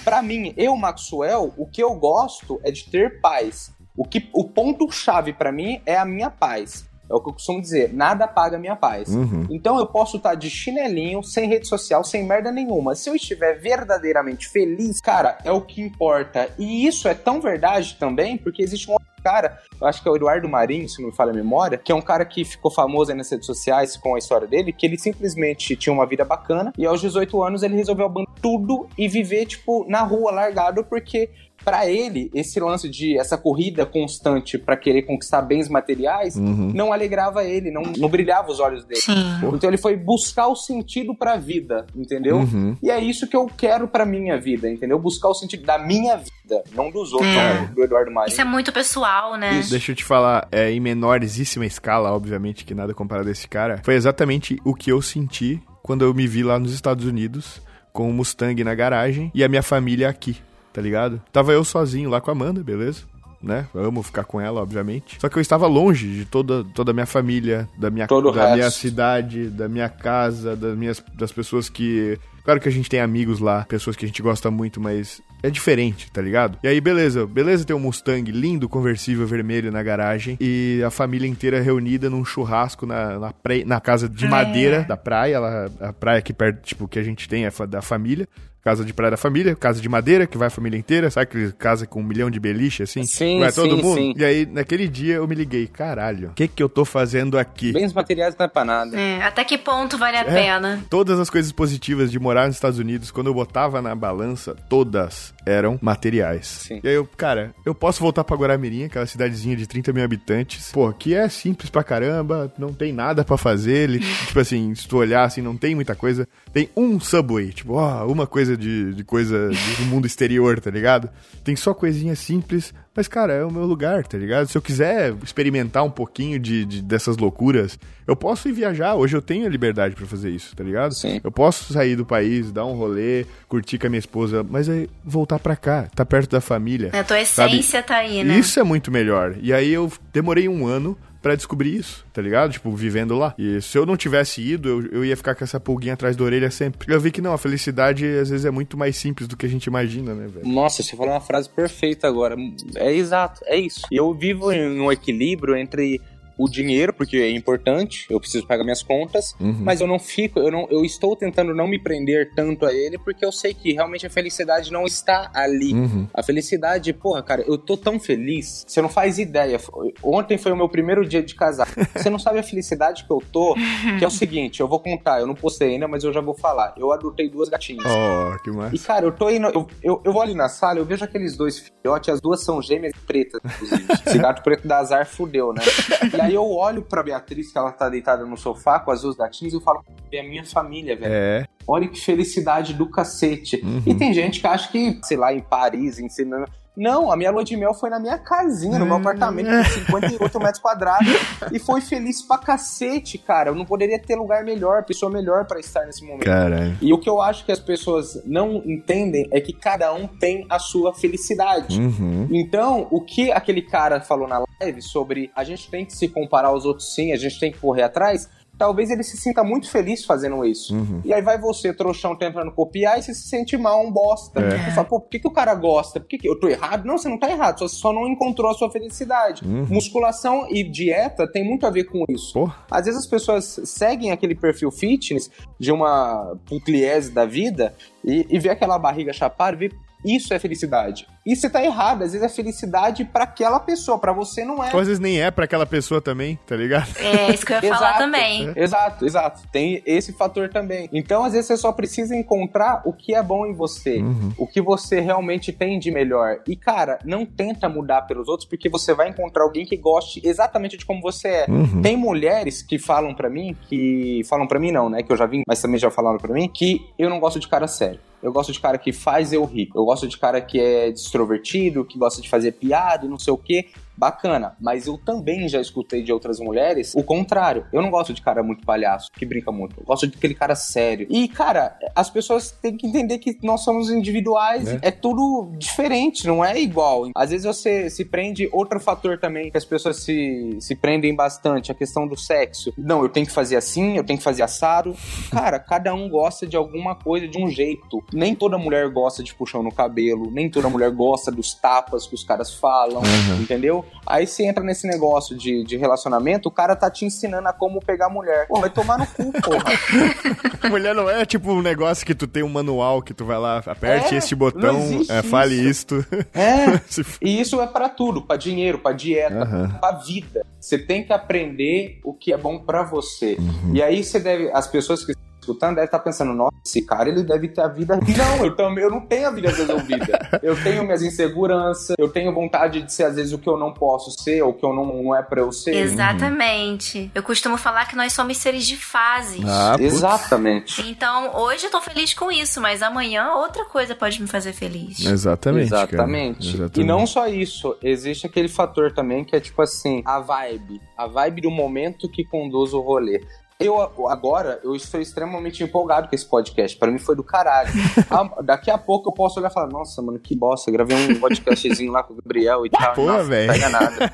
Pra mim, eu, Maxwell, o que eu gosto é de ter paz. O, que, o ponto-chave pra mim é a minha paz. É o que eu costumo dizer, nada paga a minha paz. Uhum. Então eu posso estar de chinelinho, sem rede social, sem merda nenhuma. Se eu estiver verdadeiramente feliz, cara, é o que importa. E isso é tão verdade também, porque existe um outro cara, eu acho que é o Eduardo Marinho, se não me falha a memória, que é um cara que ficou famoso aí nas redes sociais com a história dele, que ele simplesmente tinha uma vida bacana e aos 18 anos ele resolveu abandonar tudo e viver, tipo, na rua, largado, porque Pra ele, esse lance de essa corrida constante pra querer conquistar bens materiais Uhum. não alegrava ele, não, não brilhava os olhos dele. Sim. Então ele foi buscar o sentido pra vida, entendeu? Uhum. E é isso que eu quero pra minha vida, entendeu? Buscar o sentido da minha vida, não dos outros, É. não, do Eduardo Marinho. Isso é muito pessoal, né? Isso. Deixa eu te falar, é, em menorzíssima escala, obviamente, que nada comparado a esse cara, foi exatamente o que eu senti quando eu me vi lá nos Estados Unidos com o Mustang na garagem e a minha família aqui, tá ligado? Tava eu sozinho lá com a Amanda, beleza? Né? Eu amo ficar com ela, obviamente. Só que eu estava longe de toda, toda a minha família, da minha, Todo o da minha cidade, da minha casa, das minhas das pessoas que. Claro que a gente tem amigos lá, pessoas que a gente gosta muito, mas é diferente, tá ligado? E aí, beleza, beleza ter um Mustang lindo, conversível, vermelho na garagem e a família inteira reunida num churrasco na, na, pre- na casa de É. madeira da praia, lá, a praia aqui perto, tipo, que a gente tem é da família. Casa de praia da família, casa de madeira, que vai a família inteira, sabe aquele casa com um milhão de beliche, assim? Sim, vai todo sim, mundo. sim. E aí, naquele dia, eu me liguei, caralho, o que que eu tô fazendo aqui? Bens materiais não é pra nada. É, até que ponto vale a É. pena? Todas as coisas positivas de morar nos Estados Unidos, quando eu botava na balança, todas eram materiais. Sim. E aí eu, cara, eu posso voltar pra Guaramirim, aquela cidadezinha de 30 mil habitantes, pô, que é simples pra caramba, não tem nada pra fazer, ele, tipo assim, se tu olhar assim, não tem muita coisa. Tem um Subway, tipo, ó, uma coisa de, de coisa do mundo exterior, tá ligado? Tem só coisinha simples, mas, cara, é o meu lugar, tá ligado? Se eu quiser experimentar um pouquinho de, de- dessas loucuras, eu posso ir viajar. Hoje eu tenho a liberdade pra fazer isso, tá ligado? Sim. Eu posso sair do país, dar um rolê, curtir com a minha esposa, mas aí voltar pra cá, tá perto da família. A tua sabe? essência tá aí, né? Isso é muito melhor. E aí eu demorei um ano pra descobrir isso, tá ligado? Tipo, vivendo lá. E se eu não tivesse ido, eu, eu ia ficar com essa pulguinha atrás da orelha sempre. Eu vi que não, a felicidade às vezes é muito mais simples do que a gente imagina, né, velho? Nossa, você falou uma frase perfeita agora. É exato, é isso. E eu vivo em um equilíbrio entre o dinheiro, porque é importante, eu preciso pagar minhas contas, Uhum. mas eu não fico, eu não, eu estou tentando não me prender tanto a ele, porque eu sei que realmente a felicidade não está ali. Uhum. A felicidade, porra, cara, eu tô tão feliz, você não faz ideia. Ontem foi o meu primeiro dia de casar. Você não sabe a felicidade que eu tô, que é o seguinte, eu vou contar, eu não postei ainda, mas eu já vou falar. Eu adotei duas gatinhas. Oh, que massa. E, cara, eu tô indo. Eu, eu, eu vou ali na sala, eu vejo aqueles dois filhotes, as duas são gêmeas e pretas, inclusive. Esse gato preto da azar fudeu, né? E aí eu olho pra Beatriz, que ela tá deitada no sofá com as duas gatinhas, e eu falo, é a minha família, velho. É. Olha que felicidade do cacete. Uhum. E tem gente que acha que, sei lá, em Paris, ensinando. Não, a minha lua de mel foi na minha casinha, no meu apartamento de 58 metros quadrados. E foi feliz pra cacete, cara. Eu não poderia ter lugar melhor, pessoa melhor pra estar nesse momento. Caralho. E o que eu acho que as pessoas não entendem é que cada um tem a sua felicidade. Uhum. Então, o que aquele cara falou na live sobre a gente tem que se comparar aos outros sim, a gente tem que correr atrás, talvez ele se sinta muito feliz fazendo isso. Uhum. E aí vai você, trouxão, tentando copiar e você se sente mal, um bosta. É. Você fala, pô, por que, que o cara gosta? Por que, que eu tô errado? Não, você não tá errado, só, só não encontrou a sua felicidade. Uhum. Musculação e dieta tem muito a ver com isso. Pô, Às vezes as pessoas seguem aquele perfil fitness de uma pugliese da vida e, e vê aquela barriga chapada e vê isso é felicidade. E você tá errado, às vezes é felicidade pra aquela pessoa, pra você não é. às vezes nem é pra aquela pessoa também, tá ligado? É isso que eu ia falar Exato. também. Exato, exato. Tem esse fator também. Então, às vezes, você só precisa encontrar o que é bom em você, Uhum. o que você realmente tem de melhor. E, cara, não tenta mudar pelos outros, porque você vai encontrar alguém que goste exatamente de como você é. Uhum. Tem mulheres que falam pra mim, que falam pra mim não, né, que eu já vi, mas também já falaram pra mim, que eu não gosto de cara sério. Eu gosto de cara que faz eu rir. Eu gosto de cara que é extrovertido, que gosta de fazer piada e não sei o quê. Bacana. Mas eu também já escutei de outras mulheres o contrário. Eu não gosto de cara muito palhaço, que brinca muito. Eu gosto de aquele cara sério. E, cara, as pessoas têm que entender que nós somos individuais. É. É, tudo diferente, não é igual. Às vezes você se prende. Outro fator também que as pessoas se, se prendem bastante, a questão do sexo. Não, eu tenho que fazer assim, eu tenho que fazer assado. Cara, cada um gosta de alguma coisa de um jeito. Nem toda mulher gosta de puxão no cabelo, nem toda mulher gosta dos tapas que os caras falam, Uhum. entendeu? Aí você entra nesse negócio de, de relacionamento, o cara tá te ensinando a como pegar mulher. Pô, vai tomar no cu, porra. Mulher não é tipo um negócio que tu tem um manual que tu vai lá, aperte É, este botão, é, fale isso. isto. É. E isso é pra tudo, pra dinheiro, pra dieta, Aham. pra vida. Você tem que aprender o que é bom pra você. Uhum. E aí você deve, as pessoas que escutando devem estar pensando, nossa, esse cara ele deve ter a vida. Não, eu também eu não tenho a vida resolvida. Eu tenho minhas inseguranças, eu tenho vontade de ser às vezes o que eu não posso ser, ou que eu não, não é pra eu ser. Exatamente. Eu costumo falar que nós somos seres de fases. Ah, putz. Exatamente. Então, hoje eu tô feliz com isso, mas amanhã outra coisa pode me fazer feliz. Exatamente. Exatamente. Exatamente. E não só isso, existe aquele fator também que é tipo assim, a vibe. A vibe do momento que conduz o rolê. Eu agora, eu estou extremamente empolgado com esse podcast. Pra mim foi do caralho. Ah, daqui a pouco eu posso olhar e falar, nossa, mano, que bosta. Gravei um podcastzinho lá com o Gabriel e tal. Porra, velho. Não pega nada.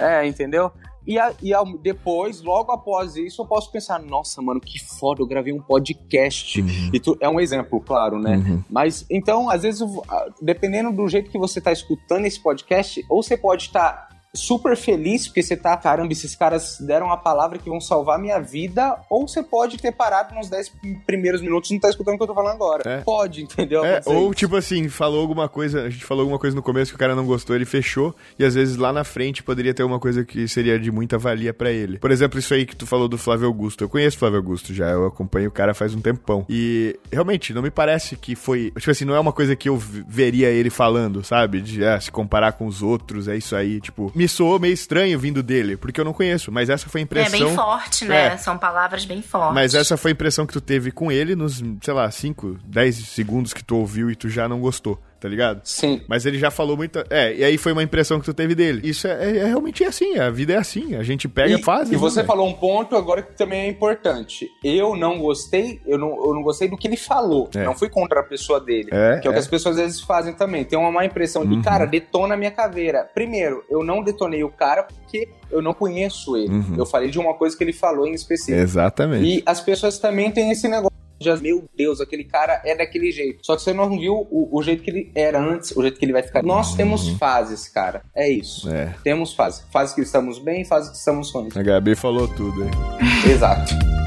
É, entendeu? E, a- e ao- depois, logo após isso, eu posso pensar, nossa, mano, que foda, eu gravei um podcast. E tu, é um exemplo, claro, né? Uhum. Mas, então, às vezes, ah, dependendo do jeito que você tá escutando esse podcast, ou você pode estar super feliz porque você tá, caramba, esses caras deram a palavra que vão salvar minha vida, ou você pode ter parado nos 10 primeiros minutos e não tá escutando o que eu tô falando agora. É. Pode, entendeu? É, ou isso. tipo assim, falou alguma coisa, a gente falou alguma coisa no começo que o cara não gostou, ele fechou, e às vezes lá na frente poderia ter uma coisa que seria de muita valia pra ele. Por exemplo, isso aí que tu falou do Flávio Augusto. Eu conheço o Flávio Augusto já, eu acompanho o cara faz um tempão. E realmente, não me parece que foi. Tipo assim, não é uma coisa que eu veria ele falando, sabe? De ah, se comparar com os outros, é isso aí. Tipo, me soou meio estranho vindo dele, porque eu não conheço, mas essa foi a É impressão. bem forte, né? É. São palavras bem fortes. Mas essa foi a impressão que tu teve com ele nos, sei lá, 5, 10 segundos que tu ouviu e tu já não gostou, tá ligado? Sim. Mas ele já falou muita. É, e aí foi uma impressão que tu teve dele. Isso é, é- é realmente assim, a vida é assim. A gente pega e, fases. E você né, falou um ponto agora que também é importante. Eu não gostei, eu não, eu não gostei do que ele falou. É. Não fui contra a pessoa dele. É, que é, o é. que as pessoas às vezes fazem também. Tem uma má impressão de, Uhum. cara, detona a minha caveira. Primeiro, eu não detonei o cara porque eu não conheço ele. Uhum. Eu falei de uma coisa que ele falou em específico. Exatamente. E as pessoas também têm esse negócio. De, Meu Deus, aquele cara é daquele jeito. Só que você não viu o, o jeito que ele era antes, o jeito que ele vai ficar. Nós temos fases, cara. É isso. Uhum. É. Temos fases. Fases que estamos bem, fases que estamos ruins. A Gabi falou tudo aí. Exato.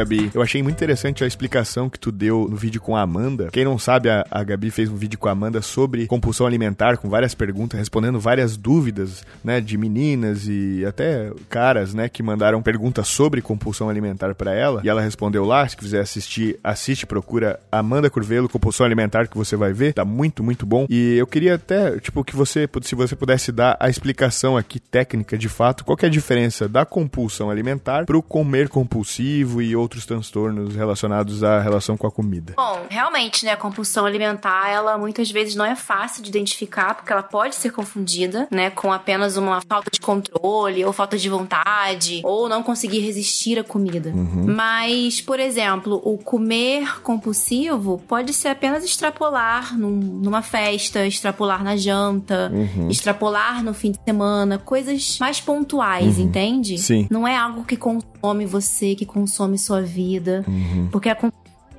Gabi? Eu achei muito interessante a explicação que tu deu no vídeo com a Amanda. Quem não sabe, a, a Gabi fez um vídeo com a Amanda sobre compulsão alimentar, com várias perguntas, respondendo várias dúvidas, né, de meninas e até caras, né, que mandaram perguntas sobre compulsão alimentar pra ela. E ela respondeu lá. Se quiser assistir, assiste, procura Amanda Curvelo, compulsão alimentar, que você vai ver. Tá muito, muito bom. E eu queria até, tipo, que você, se você pudesse dar a explicação aqui técnica de fato, qual é a diferença da compulsão alimentar pro comer compulsivo e outros transtornos relacionados à relação com a comida. Bom, realmente, né, a compulsão alimentar, ela muitas vezes não é fácil de identificar, porque ela pode ser confundida, né, com apenas uma falta de controle, ou falta de vontade, ou não conseguir resistir à comida. Uhum. Mas, por exemplo, o comer compulsivo pode ser apenas extrapolar num, numa festa, extrapolar na janta, uhum. extrapolar no fim de semana, coisas mais pontuais, uhum. entende? Sim. Não é algo que consome você, que consome sua vida. Uhum. Porque a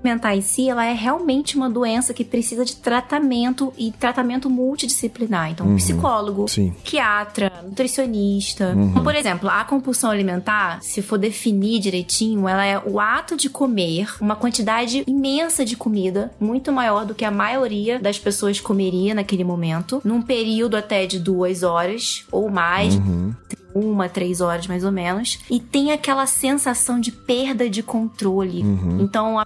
alimentar em si, ela é realmente uma doença que precisa de tratamento e tratamento multidisciplinar. Então, uhum. psicólogo, Sim. psiquiatra, nutricionista. Uhum. Então, por exemplo, a compulsão alimentar, se for definir direitinho, ela é o ato de comer uma quantidade imensa de comida, muito maior do que a maioria das pessoas comeria naquele momento, num período até de duas horas ou mais. Uhum uma, três horas mais ou menos, e tem aquela sensação de perda de controle. Uhum. Então a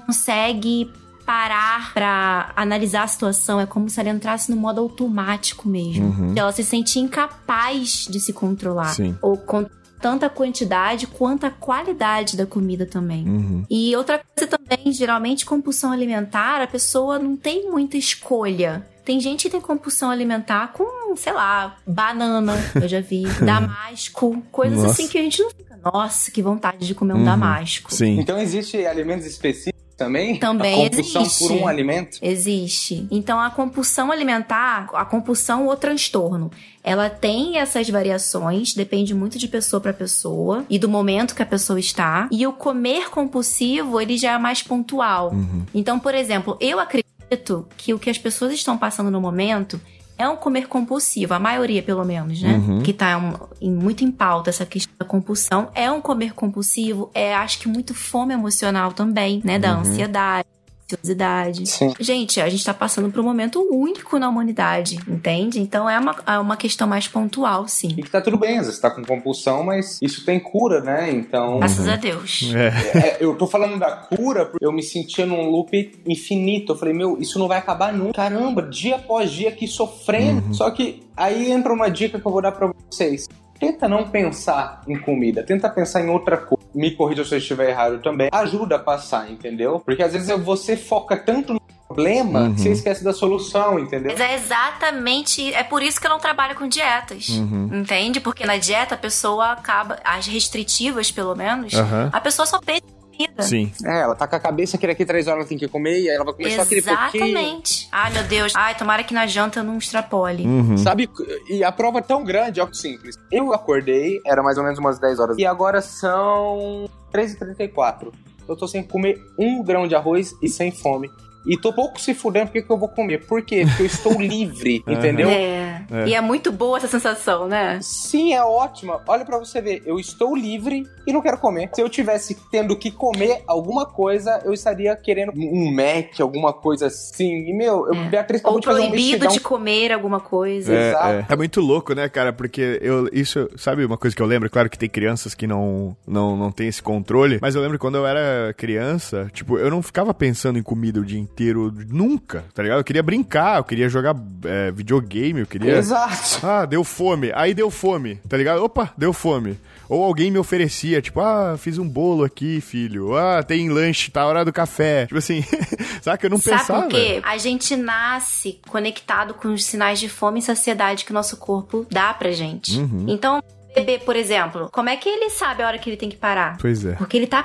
consegue parar para analisar a situação. É como se ela entrasse no modo automático mesmo. Uhum. Ela se sentia incapaz de se controlar. Sim. Ou com tanta quantidade quanto a qualidade da comida também. Uhum. E outra coisa também, geralmente compulsão alimentar, a pessoa não tem muita escolha. Tem gente que tem compulsão alimentar com, sei lá, banana, eu já vi, damasco, coisas Nossa. assim que a gente não fica, nossa, que vontade de comer um uhum. damasco. Sim. Então existe alimentos específicos também? Também a compulsão existe. por um alimento? Existe. Então a compulsão alimentar, a compulsão ou transtorno, ela tem essas variações, depende muito de pessoa para pessoa e do momento que a pessoa está. E o comer compulsivo, ele já é mais pontual. Uhum. Então, por exemplo, eu acredito que o que as pessoas estão passando no momento é um comer compulsivo, a maioria pelo menos, né? Uhum. Que tá um, em, muito em pauta essa questão da compulsão. É um comer compulsivo, é acho que muito fome emocional também, né? Da uhum. ansiedade ansiosidade. Sim. Gente, a gente tá passando por um momento único na humanidade, entende? Então é uma, é uma questão mais pontual, sim. E que tá tudo bem, às vezes tá com compulsão, mas isso tem cura, né? Então. Graças a Deus. É. É, eu tô falando da cura porque eu me sentia num loop infinito. Eu falei, meu, isso não vai acabar nunca. Caramba, dia após dia aqui sofrendo. Uhum. Só que aí entra uma dica que eu vou dar pra vocês tenta não pensar em comida, tenta pensar em outra coisa. Me corrija se eu estiver errado também. Ajuda a passar, entendeu? Porque às vezes você foca tanto no problema uhum. que você esquece da solução, entendeu? Mas é exatamente. É por isso que eu não trabalho com dietas. Uhum. Entende? Porque na dieta a pessoa acaba. As restritivas, pelo menos, uhum. a pessoa só pensa comida. Sim. É, ela tá com a cabeça que daqui três horas ela tem que comer e aí ela vai comer Exatamente. só aquele pouquinho. Exatamente. Ai, meu Deus. Ai, tomara que na janta eu não extrapole. Uhum. Sabe, e a prova é tão grande, ó, simples. Eu acordei, era mais ou menos umas 10 horas. E agora são 3h34. Eu tô sem comer um grão de arroz e sem fome. E tô pouco se fudendo porque que eu vou comer. Por quê? Porque eu estou livre, entendeu? É. é. E é muito boa essa sensação, né? Sim, é ótima. Olha para você ver, eu estou livre e não quero comer. Se eu tivesse tendo que comer alguma coisa, eu estaria querendo um Mac, alguma coisa assim. E, meu, eu, é. Beatriz Ou de fazer um proibido de comer alguma coisa. É, Exato. É. é muito louco, né, cara? Porque eu, isso, sabe uma coisa que eu lembro? Claro que tem crianças que não, não, não tem esse controle, mas eu lembro quando eu era criança, tipo, eu não ficava pensando em comida o dia inteiro inteiro nunca, tá ligado? Eu queria brincar, eu queria jogar é, videogame, eu queria. Exato. Ah, deu fome. Aí deu fome, tá ligado? Opa, deu fome. Ou alguém me oferecia, tipo, ah, fiz um bolo aqui, filho. Ah, tem lanche, tá a hora do café. Tipo assim, sabe que eu não Sabe pensava. Sabe por quê? A gente nasce conectado com os sinais de fome e saciedade que o nosso corpo dá pra gente. Uhum. Então, bebê, por exemplo, como é que ele sabe a hora que ele tem que parar? Pois é. Porque ele tá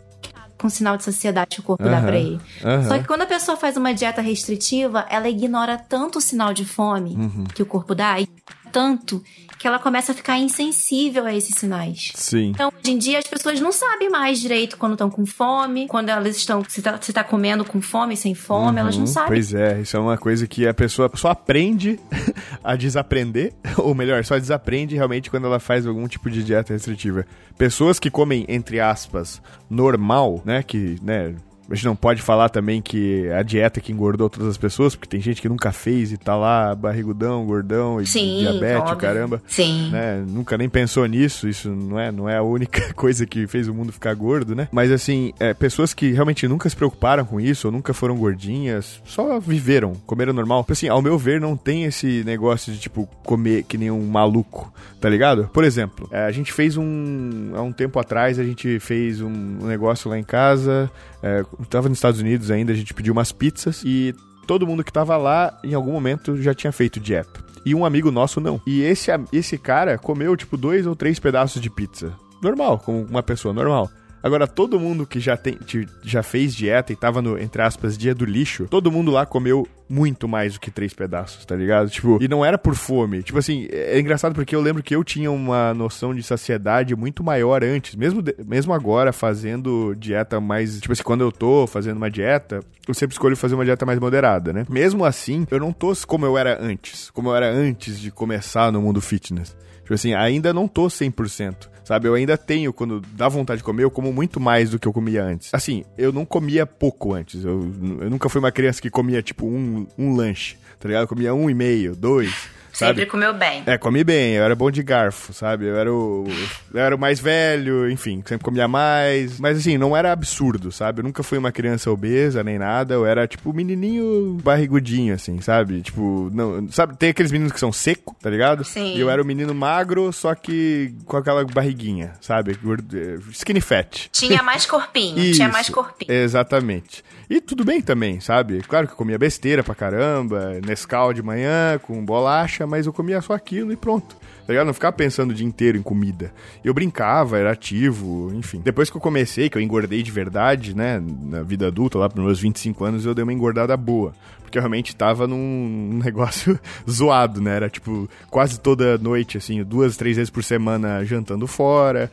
com sinal de saciedade que o corpo uhum, dá pra ele. Uhum. Só que quando a pessoa faz uma dieta restritiva, ela ignora tanto o sinal de fome uhum. que o corpo dá, e tanto que ela começa a ficar insensível a esses sinais. Sim. Então, hoje em dia, as pessoas não sabem mais direito quando estão com fome, quando elas estão. Se tá, se tá comendo com fome, sem fome, uhum, elas não uhum. sabem. Pois é, isso é uma coisa que a pessoa só aprende a desaprender, ou melhor, só desaprende realmente quando ela faz algum tipo de dieta restritiva. Pessoas que comem, entre aspas, normal, né? Que, né? A gente não pode falar também que a dieta que engordou todas as pessoas, porque tem gente que nunca fez e tá lá barrigudão, gordão e Sim, diabetes, óbvio. caramba. Sim. Né? Nunca nem pensou nisso, isso não é, não é a única coisa que fez o mundo ficar gordo, né? Mas assim, é, pessoas que realmente nunca se preocuparam com isso, ou nunca foram gordinhas, só viveram, comeram normal. Assim, ao meu ver, não tem esse negócio de, tipo, comer que nem um maluco, tá ligado? Por exemplo, é, a gente fez um. Há um tempo atrás, a gente fez um negócio lá em casa. É, tava nos Estados Unidos ainda, a gente pediu umas pizzas e todo mundo que tava lá, em algum momento, já tinha feito dieta. E um amigo nosso não. E esse, esse cara comeu, tipo, dois ou três pedaços de pizza. Normal, como uma pessoa normal. Agora, todo mundo que já, tem, já fez dieta e tava no, entre aspas, dia do lixo, todo mundo lá comeu muito mais do que três pedaços, tá ligado? Tipo, e não era por fome. Tipo assim, é engraçado porque eu lembro que eu tinha uma noção de saciedade muito maior antes. Mesmo, de, mesmo agora, fazendo dieta mais. Tipo assim, quando eu tô fazendo uma dieta, eu sempre escolho fazer uma dieta mais moderada, né? Mesmo assim, eu não tô como eu era antes. Como eu era antes de começar no mundo fitness. Tipo assim, ainda não tô 100%. Sabe, eu ainda tenho, quando dá vontade de comer, eu como muito mais do que eu comia antes. Assim, eu não comia pouco antes. Eu, eu nunca fui uma criança que comia, tipo, um, um lanche, tá ligado? Eu comia um e meio, dois. Sempre comeu bem. É, comi bem, eu era bom de garfo, sabe? Eu era o, eu era o mais velho, enfim, sempre comia mais. Mas assim, não era absurdo, sabe? Eu nunca fui uma criança obesa nem nada, eu era tipo menininho barrigudinho, assim, sabe? Tipo, não, sabe? Tem aqueles meninos que são seco, tá ligado? Sim. E eu era o menino magro, só que com aquela barriguinha, sabe? Skinny fat. Tinha mais corpinho, Isso, tinha mais corpinho. Exatamente. E tudo bem também, sabe? Claro que eu comia besteira pra caramba, Nescau de manhã com bolacha, mas eu comia só aquilo e pronto. Tá ligado? Não ficava pensando o dia inteiro em comida. Eu brincava, era ativo, enfim. Depois que eu comecei, que eu engordei de verdade, né, na vida adulta, lá pros meus 25 anos, eu dei uma engordada boa. Porque eu realmente tava num negócio zoado, né? Era tipo quase toda noite, assim, duas, três vezes por semana jantando fora,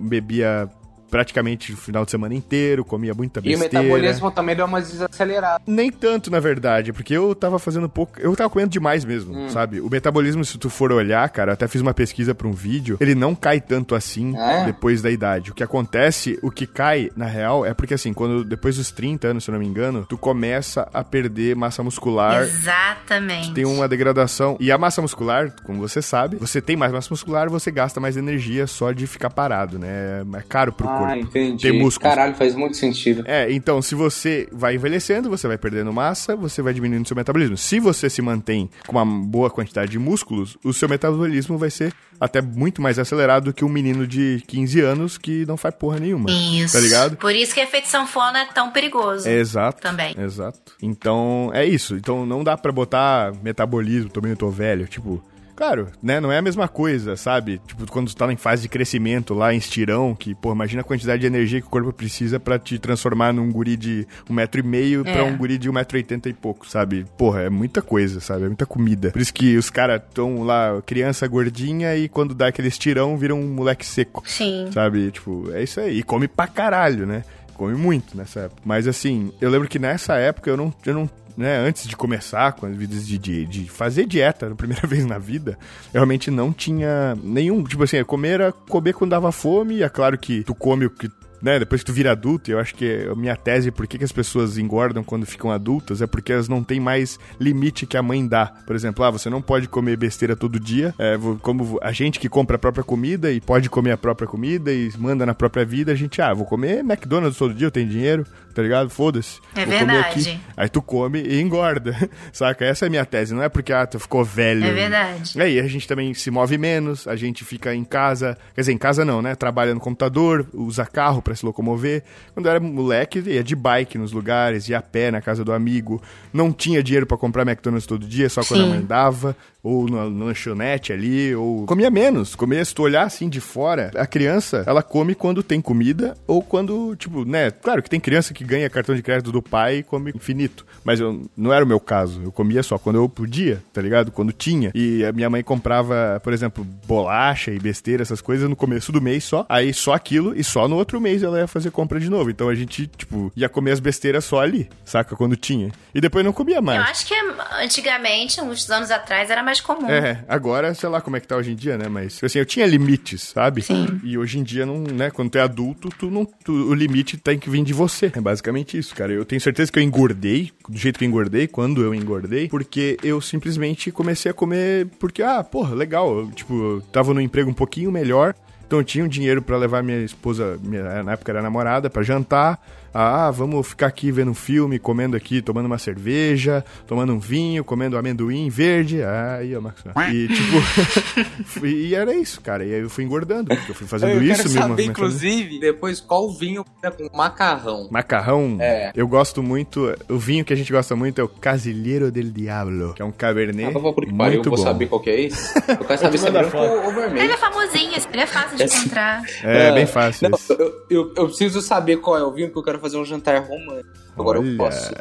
bebia praticamente o final de semana inteiro, comia muita besteira. E o metabolismo também deu uma desacelerada. Nem tanto, na verdade, porque eu tava fazendo pouco, eu tava comendo demais mesmo, hum. sabe? O metabolismo, se tu for olhar, cara, até fiz uma pesquisa para um vídeo, ele não cai tanto assim é? depois da idade. O que acontece, o que cai, na real, é porque assim, quando depois dos 30 anos, se eu não me engano, tu começa a perder massa muscular. Exatamente. Tem uma degradação. E a massa muscular, como você sabe, você tem mais massa muscular, você gasta mais energia só de ficar parado, né? É caro pro ah, corpo. Ah, entendi. Ter músculos. Caralho, faz muito sentido. É, então, se você vai envelhecendo, você vai perdendo massa, você vai diminuindo seu metabolismo. Se você se mantém com uma boa quantidade de músculos, o seu metabolismo vai ser até muito mais acelerado do que um menino de 15 anos que não faz porra nenhuma. Isso. Tá ligado? Por isso que efeito sanfona é tão perigoso. É, exato. Também. Exato. Então, é isso. Então, não dá para botar metabolismo, também eu tô velho, tipo... Claro, né? Não é a mesma coisa, sabe? Tipo, quando tu tá em fase de crescimento lá em estirão, que, pô, imagina a quantidade de energia que o corpo precisa para te transformar num guri de um metro e meio é. pra um guri de um metro e oitenta e pouco, sabe? Porra, é muita coisa, sabe? É muita comida. Por isso que os caras tão lá, criança gordinha, e quando dá aquele estirão, vira um moleque seco. Sim. Sabe? Tipo, é isso aí. E come pra caralho, né? Come muito nessa época. Mas assim, eu lembro que nessa época eu não, eu não né, antes de começar com as vidas de, de, de fazer dieta, primeira vez na vida, eu realmente não tinha nenhum, tipo assim, comer era comer quando dava fome, e é claro que tu come o que né, depois que tu vira adulto, eu acho que a minha tese por que, que as pessoas engordam quando ficam adultas é porque elas não têm mais limite que a mãe dá. Por exemplo, ah, você não pode comer besteira todo dia, é, como a gente que compra a própria comida e pode comer a própria comida e manda na própria vida, a gente, ah, vou comer McDonald's todo dia, eu tenho dinheiro, tá ligado? Foda-se. É vou verdade. Aí tu come e engorda, saca? Essa é a minha tese, não é porque, ah, tu ficou velho. É verdade. Aí a gente também se move menos, a gente fica em casa, quer dizer, em casa não, né? Trabalha no computador, usa carro para se locomover. Quando eu era moleque, ia de bike nos lugares, ia a pé na casa do amigo. Não tinha dinheiro para comprar McDonald's todo dia, só quando Sim. a mãe dava ou na, lanchonete ali, ou comia menos. Comia, se tu olhar assim de fora, a criança, ela come quando tem comida ou quando, tipo, né? Claro que tem criança que ganha cartão de crédito do pai e come infinito, mas eu, não era o meu caso. Eu comia só quando eu podia, tá ligado? Quando tinha. E a minha mãe comprava, por exemplo, bolacha e besteira, essas coisas no começo do mês só. Aí só aquilo e só no outro mês ela ia fazer compra de novo. Então a gente, tipo, ia comer as besteiras só ali, saca? Quando tinha. E depois não comia mais. Eu acho que antigamente, uns anos atrás, era mais mais comum. É, agora, sei lá como é que tá hoje em dia, né? Mas, assim, eu tinha limites, sabe? Sim. E hoje em dia, não, né? Quando tu é adulto, tu não, tu- o limite tem que vir de você. É basicamente isso, cara. Eu tenho certeza que eu engordei, do jeito que eu engordei, quando eu engordei, porque eu simplesmente comecei a comer porque, ah, porra, legal. Eu, tipo, eu tava num emprego um pouquinho melhor, então eu tinha um dinheiro pra levar minha esposa, minha, na época era namorada, pra jantar. Ah, vamos ficar aqui vendo um filme, comendo aqui, tomando uma cerveja, tomando um vinho, comendo amendoim verde. Aí, ó, Max. E tipo, e era isso, cara. E aí eu fui engordando, porque eu fui fazendo eu isso, quero me saber, movimentando. inclusive, depois qual vinho é com macarrão. Macarrão, É. eu gosto muito. O vinho que a gente gosta muito é o Casilheiro del Diablo, que é um cabernet. Ah, por que pariu, eu muito vou bom. saber qual que é esse. Eu quero saber se é branco ou ou Ele vermelho. é famosinho, ele é fácil de encontrar. É, Ah, bem fácil. Não, eu, eu, eu preciso saber qual é o vinho, porque eu quero fazer um jantar romântico. Agora Olha. eu posso.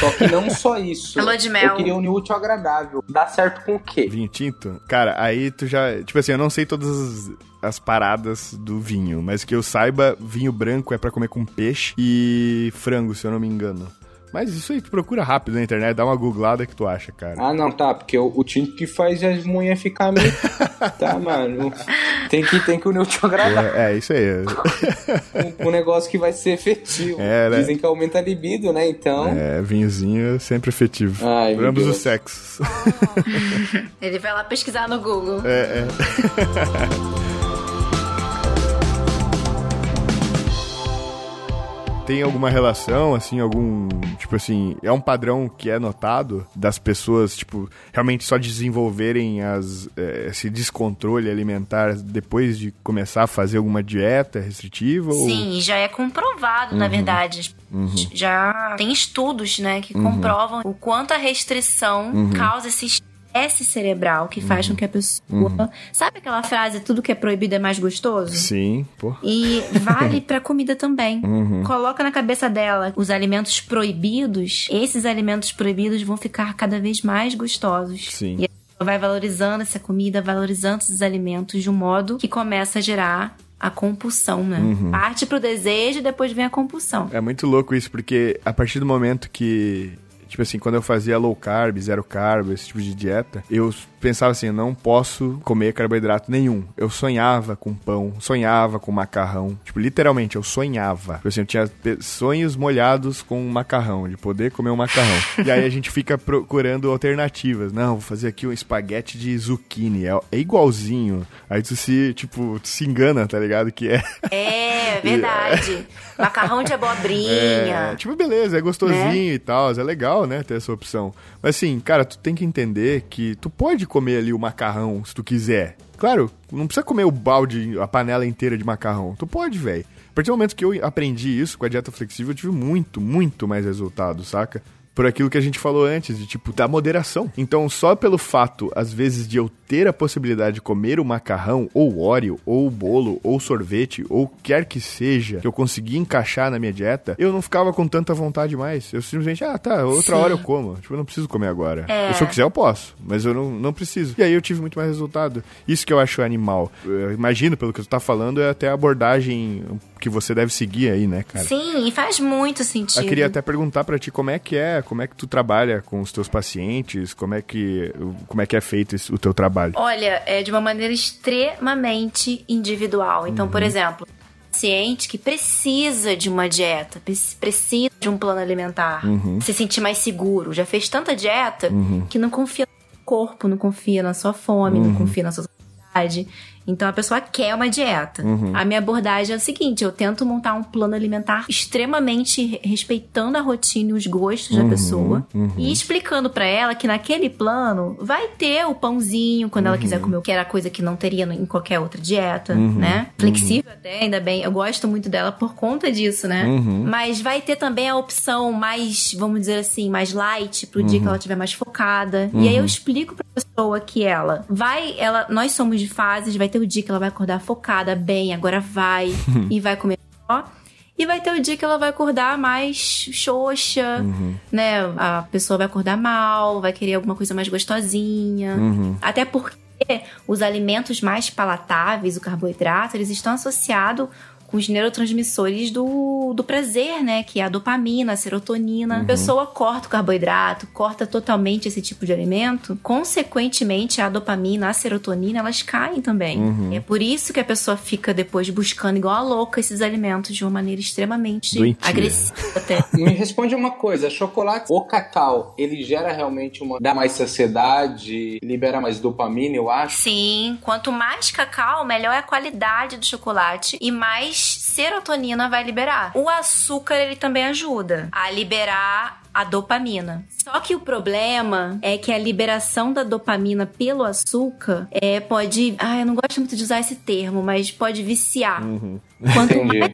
Só que não só isso. Lua de mel. Eu queria unir útil ao agradável. Dá certo com o quê? Vinho tinto? Cara, aí tu já. Tipo assim, eu não sei todas as, as paradas do vinho, mas que eu saiba, vinho branco é pra comer com peixe e frango, se eu não me engano. Mas isso aí tu procura rápido na internet, dá uma googlada que tu acha, cara. Ah, não, tá, porque o, o tinto que faz as mulheres ficar meio. tá, mano. Tem que, tem que unir útil ao agradável. É, é isso aí. Um, um negócio que vai ser efetivo. É, né? Dizem que aumenta a libido, né? Então. É, vinhozinho é sempre efetivo. Ai, ambos os sexos. Ele vai lá pesquisar no Google. É, é. Tem alguma relação, assim, algum. Tipo assim, é um padrão que é notado das pessoas, tipo, realmente só desenvolverem as, eh, esse descontrole alimentar depois de começar a fazer alguma dieta restritiva? ou- Sim, já é comprovado, na verdade. Já tem estudos, né, que comprovam o quanto a restrição causa esse estresse cerebral que faz com que a pessoa. Sabe aquela frase, tudo que é proibido é mais gostoso? Sim, pô. E vale pra comida também. Coloca na cabeça dela os alimentos proibidos, esses alimentos proibidos vão ficar cada vez mais gostosos. Sim. E a pessoa vai valorizando essa comida, valorizando esses alimentos de um modo que começa a gerar a compulsão, né? Parte pro desejo e depois vem a compulsão. É muito louco isso, porque a partir do momento que. Tipo assim, quando eu fazia low carb, zero carb, esse tipo de dieta, eu pensava assim, eu não posso comer carboidrato nenhum. Eu sonhava com pão, sonhava com macarrão. Tipo, literalmente, eu sonhava. Tipo assim, eu tinha sonhos molhados com macarrão, de poder comer um macarrão. e aí a gente fica procurando alternativas. Não, vou fazer aqui um espaguete de zucchini. É, é igualzinho. Aí tu se, tipo, tu se engana, tá ligado? Que é. É, verdade. Macarrão de abobrinha. É, tipo, beleza, é gostosinho e tal, é legal, né, ter essa opção. Mas assim, cara, tu tem que entender que tu pode comer ali o macarrão se tu quiser. Claro, não precisa comer o balde, a panela inteira de macarrão. Tu pode, velho. A partir do momento que eu aprendi isso com a dieta flexível, eu tive muito, muito mais resultado, saca? Por aquilo que a gente falou antes, de tipo, da moderação. Então, só pelo fato, às vezes, de eu ter a possibilidade de comer o macarrão, ou o óleo, ou o bolo, ou o sorvete, ou quer que seja, que eu consegui encaixar na minha dieta, eu não ficava com tanta vontade mais. Eu simplesmente, ah, tá, outra Sim. hora eu como. Tipo, eu não preciso comer agora. É. Se eu quiser, eu posso, mas eu não, não preciso. E aí eu tive muito mais resultado. Isso que eu acho animal. Eu imagino, pelo que tu tá falando, é até a abordagem que você deve seguir aí, né, cara? Sim, e faz muito sentido. Eu queria até perguntar pra ti como é que é, como é que tu trabalha com os teus pacientes, como é que, como é, que é feito esse- o teu trabalho. Olha, é de uma maneira extremamente individual. Então, Uhum. por exemplo, paciente que precisa de uma dieta, pre- precisa de um plano alimentar, Uhum. se sentir mais seguro, já fez tanta dieta que não confia no corpo, não confia na sua fome, Uhum. não confia na sua saciedade. Então a pessoa quer uma dieta. Uhum. A minha abordagem é o seguinte: eu tento montar um plano alimentar extremamente re- respeitando a rotina e os gostos Uhum. da pessoa e explicando pra ela que naquele plano vai ter o pãozinho quando ela quiser comer, que era coisa que não teria em qualquer outra dieta, né? Flexível até, ainda bem. Eu gosto muito dela por conta disso, né? Mas vai ter também a opção mais, vamos dizer assim, mais light pro dia que ela estiver mais focada. E aí eu explico pra pessoa que ela vai, ela, nós somos de fases, vai ter o dia que ela vai acordar focada, bem, agora vai e vai comer só. E vai ter o dia que ela vai acordar mais xoxa, né? A pessoa vai acordar mal, vai querer alguma coisa mais gostosinha. Até porque os alimentos mais palatáveis, o carboidrato, eles estão associados os neurotransmissores do, do prazer, né? Que é a dopamina, a serotonina. A pessoa corta o carboidrato, corta totalmente esse tipo de alimento, consequentemente a dopamina, a serotonina, elas caem também. É por isso que a pessoa fica depois buscando igual a louca esses alimentos de uma maneira extremamente Doentia. agressiva até. Me responde uma coisa, chocolate ou cacau, ele gera realmente uma... dá mais saciedade, libera mais dopamina, eu acho? Sim, quanto mais cacau, melhor é a qualidade do chocolate e mais serotonina vai liberar. O açúcar ele também ajuda a liberar a dopamina. Só que o problema é que a liberação da dopamina pelo açúcar é pode, ah, eu não gosto muito de usar esse termo, mas pode viciar. Quanto Entendi. mais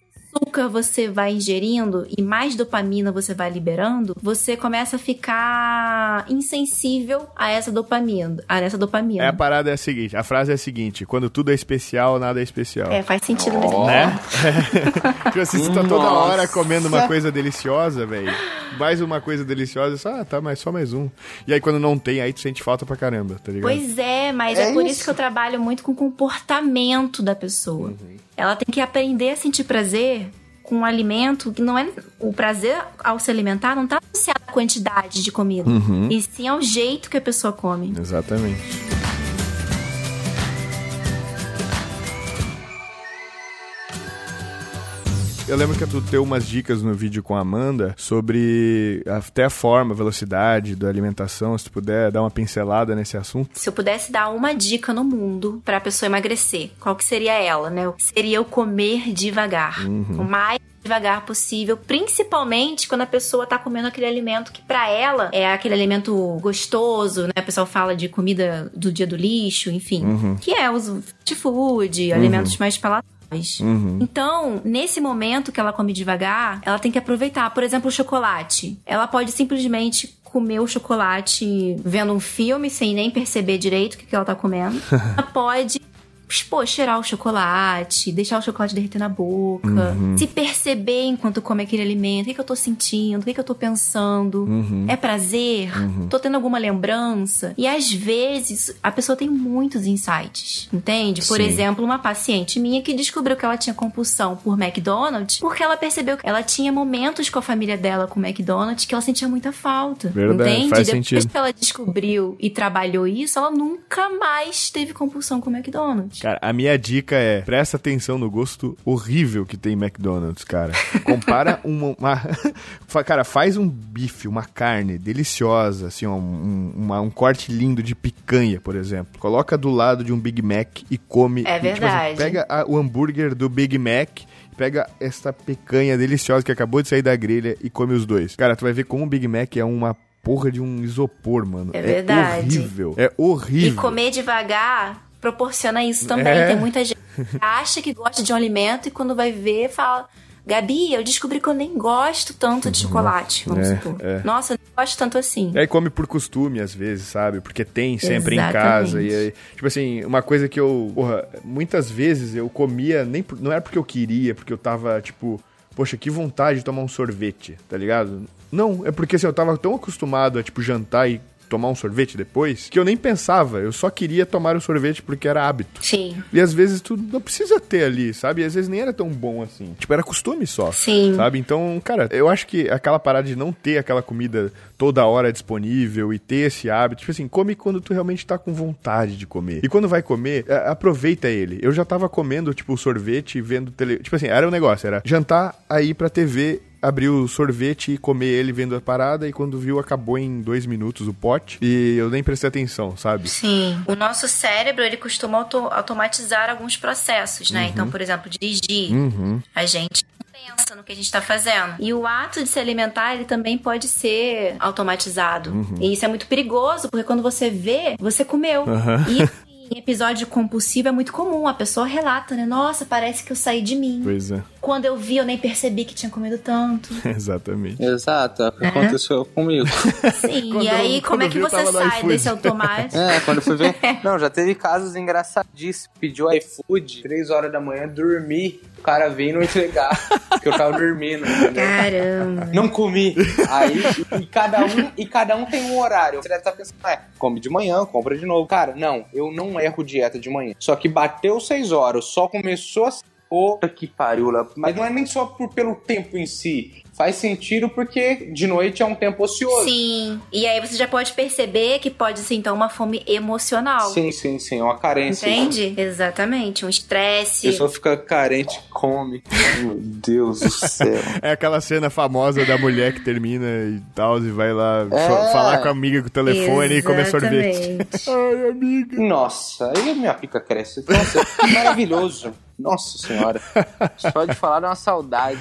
açúcar você vai ingerindo e mais dopamina você vai liberando, você começa a ficar insensível a essa dopamina, a essa dopamina. É, a parada é a seguinte, a frase é a seguinte, quando tudo é especial, nada é especial. É, faz sentido nesse Né? tipo assim, você tá toda hora comendo uma coisa deliciosa, velho. Mais uma coisa deliciosa, só, ah, tá, mas só mais um. E aí quando não tem, aí tu sente falta pra caramba, tá ligado? Pois é, mas é, É por isso. isso que eu trabalho muito com o comportamento da pessoa. Ela tem que aprender a sentir prazer com um alimento que não é. O prazer ao se alimentar não tá associado à quantidade de comida. E sim ao jeito que a pessoa come. Exatamente. Eu lembro que tu deu umas dicas no vídeo com a Amanda sobre até a forma, a velocidade da alimentação, se tu puder dar uma pincelada nesse assunto. Se eu pudesse dar uma dica no mundo pra pessoa emagrecer, qual que seria ela, né? Seria o comer devagar. O mais devagar possível, principalmente quando a pessoa tá comendo aquele alimento que pra ela é aquele alimento gostoso, né? O pessoal fala de comida do dia do lixo, enfim, que é os fast food, alimentos mais palatáveis. Então, nesse momento que ela come devagar, ela tem que aproveitar. Por exemplo, o chocolate. Ela pode simplesmente comer o chocolate vendo um filme sem nem perceber direito o que, que ela tá comendo. ela pode. Pô, cheirar o chocolate, deixar o chocolate derreter na boca, se perceber enquanto come aquele alimento, o que, que eu tô sentindo, o que, que eu tô pensando, é prazer, tô tendo alguma lembrança. E às vezes a pessoa tem muitos insights, entende? Por Sim. exemplo, uma paciente minha que descobriu que ela tinha compulsão por McDonald's porque ela percebeu que ela tinha momentos com a família dela com McDonald's que ela sentia muita falta. Verdade, entende? faz Depois sentido. que ela descobriu e trabalhou isso, ela nunca mais teve compulsão com McDonald's. Cara, a minha dica é, presta atenção no gosto horrível que tem McDonald's, cara. Compara uma, uma- cara, faz um bife, uma carne deliciosa, assim, ó, um, uma- um corte lindo de picanha, por exemplo. Coloca do lado de um Big Mac e come. É E, tipo assim, verdade. pega a- o hambúrguer do Big Mac Pega essa picanha deliciosa que acabou de sair da grelha e come os dois. Cara, tu vai ver como o Big Mac é uma porra de um isopor, mano. É verdade. horrível. É horrível. E comer devagar proporciona isso também. É. Tem muita gente que acha que gosta de um alimento e quando vai ver, fala. Gabi, eu descobri que eu nem gosto tanto de chocolate, vamos É, supor. é. Nossa, eu não gosto tanto assim. E aí come por costume, às vezes, sabe? Porque tem sempre em Exatamente. casa. E aí, tipo assim, uma coisa que eu. Porra, muitas vezes eu comia, nem não era porque eu queria, porque eu tava, tipo, poxa, que vontade de tomar um sorvete, tá ligado? Não, é porque assim, eu tava tão acostumado a, tipo, jantar e tomar um sorvete depois, que eu nem pensava, eu só queria tomar o sorvete porque era hábito. Sim. E às vezes tu não precisa ter ali, sabe? E às vezes nem era tão bom assim. Tipo, era costume só. Sim. Sabe? Então, cara, eu acho que aquela parada de não ter aquela comida toda hora disponível e ter esse hábito, tipo assim, come quando tu realmente tá com vontade de comer. E quando vai comer, é, aproveita ele. Eu já tava comendo, tipo, sorvete e vendo tele... Tipo assim, era um negócio, era jantar, aí pra TV, abrir o sorvete e comer ele vendo a parada e quando viu acabou em dois minutos o pote e eu nem prestei atenção, sabe? Sim. O nosso cérebro, ele costuma auto- automatizar alguns processos, né? Então, por exemplo, dirigir. Uhum. A gente não pensa no que a gente tá fazendo. E o ato de se alimentar, ele também pode ser automatizado. Uhum. E isso é muito perigoso, porque quando você vê, você comeu. E assim, em episódio compulsivo é muito comum. A pessoa relata, né? Nossa, parece que eu saí de mim. Pois é, Quando eu vi, eu nem percebi que tinha comido tanto. exatamente. Exato, é o que aconteceu comigo. Sim, Quando e aí eu- como é que você sai desse automático? É, quando eu fui ver. Não, já teve casos engraçadíssimos. Pediu iFood, 3 horas da manhã, dormi. O cara veio não entregar, porque eu tava dormindo. entendeu? Caramba. Não comi. Aí, e, e cada um, e cada um tem um horário. Você deve estar pensando, é, come de manhã, compra de novo. Cara, não, eu não erro dieta de manhã. Só que bateu 6 horas, só começou a Puta que pariu. Mas não é nem só por, pelo tempo em si. Faz sentido porque de noite é um tempo ocioso. Sim. E aí você já pode perceber que pode ser então uma fome emocional. Sim, sim, sim. Uma carência. Entende? Exatamente. Um A estresse. pessoa fica carente, come. Meu Deus do céu. É aquela cena famosa da mulher que termina e tal, e vai lá É. fa- falar com a amiga com o telefone e comer sorvete. Exatamente. Ai, amiga. Nossa, aí minha pica cresce. Nossa, que maravilhoso. Nossa senhora. Só de falar dá uma saudade.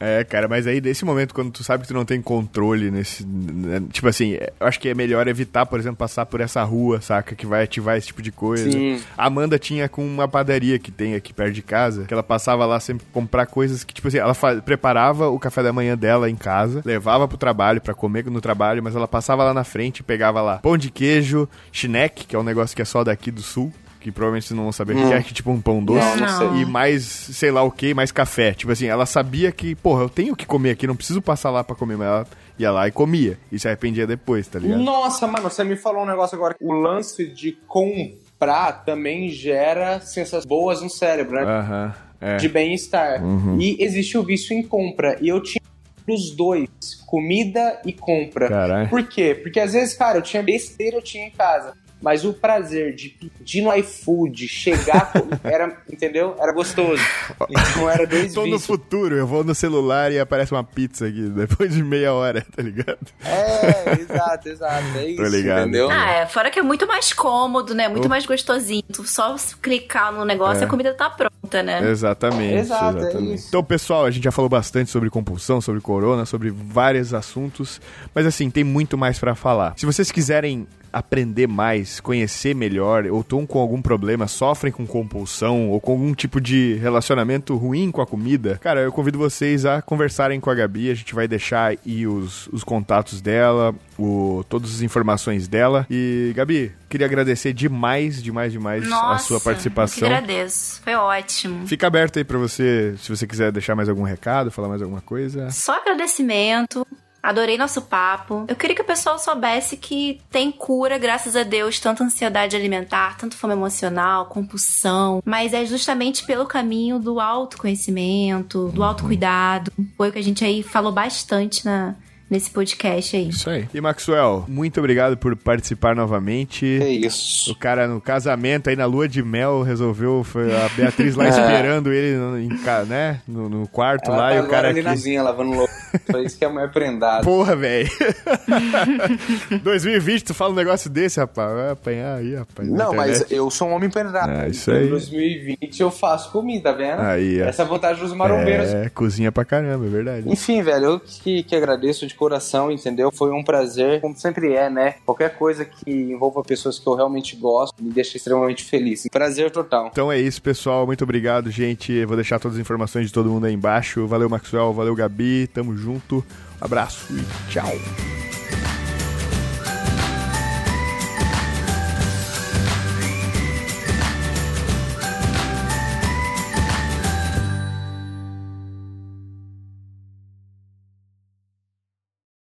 É, cara, mas aí nesse momento, quando tu sabe que tu não tem controle nesse. né, Tipo assim, é, eu acho que é melhor evitar, por exemplo, passar por essa rua, saca? Que vai ativar esse tipo de coisa. Sim. A Amanda tinha com uma padaria que tem aqui perto de casa, que ela passava lá sempre comprar coisas que, tipo assim, ela preparava o café da manhã dela em casa, levava pro trabalho pra comer no trabalho, mas ela passava lá na frente e pegava lá pão de queijo, chineque, que é um negócio que é só daqui do sul. Que provavelmente vocês não vão saber o que é, que tipo um pão doce. Não, não sei. E mais, sei lá o que, mais café. Tipo assim, ela sabia que, porra, eu tenho que comer aqui, não preciso passar lá pra comer, mas ela ia lá e comia. E se arrependia depois, tá ligado? Nossa, mano, você me falou um negócio agora. O lance de comprar também gera sensações boas no cérebro, né? Aham. é. De bem-estar. E existe o vício em compra. E eu tinha os dois, comida e compra. Caralho. Por quê? Porque às vezes, cara, eu tinha besteira, eu tinha em casa. Mas o prazer de pedir no iFood, chegar, era, entendeu? Era gostoso. Então era dois Tô no futuro, eu vou no celular e aparece uma pizza aqui, depois de meia hora, tá ligado? É, exato, exato. É isso, ligado. entendeu? Ah, é, fora que é muito mais cômodo, né? Muito mais gostosinho. Tu só clicar no negócio e a comida tá pronta, né? Exatamente. Exato, é exatamente. isso. Então, pessoal, a gente já falou bastante sobre compulsão, sobre corona, sobre vários assuntos, mas assim, tem muito mais pra falar. Se vocês quiserem aprender mais, conhecer melhor, ou estão com algum problema, sofrem com compulsão ou com algum tipo de relacionamento ruim com a comida, cara, eu convido vocês a conversarem com a Gabi. A gente vai deixar aí os, os contatos dela, o, todas as informações dela. E, Gabi, queria agradecer demais, demais, demais Nossa, a sua participação. Eu que agradeço. Foi ótimo. Fica aberto aí pra você, se você quiser deixar mais algum recado, falar mais alguma coisa. Só agradecimento. Adorei nosso papo. Eu queria que o pessoal soubesse que tem cura, graças a Deus, tanto ansiedade alimentar, tanto fome emocional, compulsão, mas é justamente pelo caminho do autoconhecimento, do autocuidado. Foi o que a gente aí falou bastante na, nesse podcast aí. Isso aí. E Maxwell, muito obrigado por participar novamente. É isso. O cara no casamento aí na lua de mel resolveu, foi a Beatriz lá esperando ele no, em ca- né, no, no quarto Ela lá tá e o cara agora ali aqui. na zinha lavando louco. Foi isso que é a mulher prendada. Porra, velho. 2020, tu fala um negócio desse, rapaz. Vai apanhar aí, rapaz. Não, mas eu sou um homem prendado. É, isso aí. Em 2020 eu faço comida, tá vendo? Aí, ó. Essa é a vantagem dos marombeiros. É, cozinha pra caramba, é verdade. Enfim, velho, eu que, que agradeço de coração, entendeu? Foi um prazer, como sempre é, né? Qualquer coisa que envolva pessoas que eu realmente gosto me deixa extremamente feliz. Prazer total. Então é isso, pessoal. Muito obrigado, gente. Eu Vou deixar todas as informações de todo mundo aí embaixo. Valeu, Maxwell. Valeu, Gabi. Tamo junto. Abraço e tchau.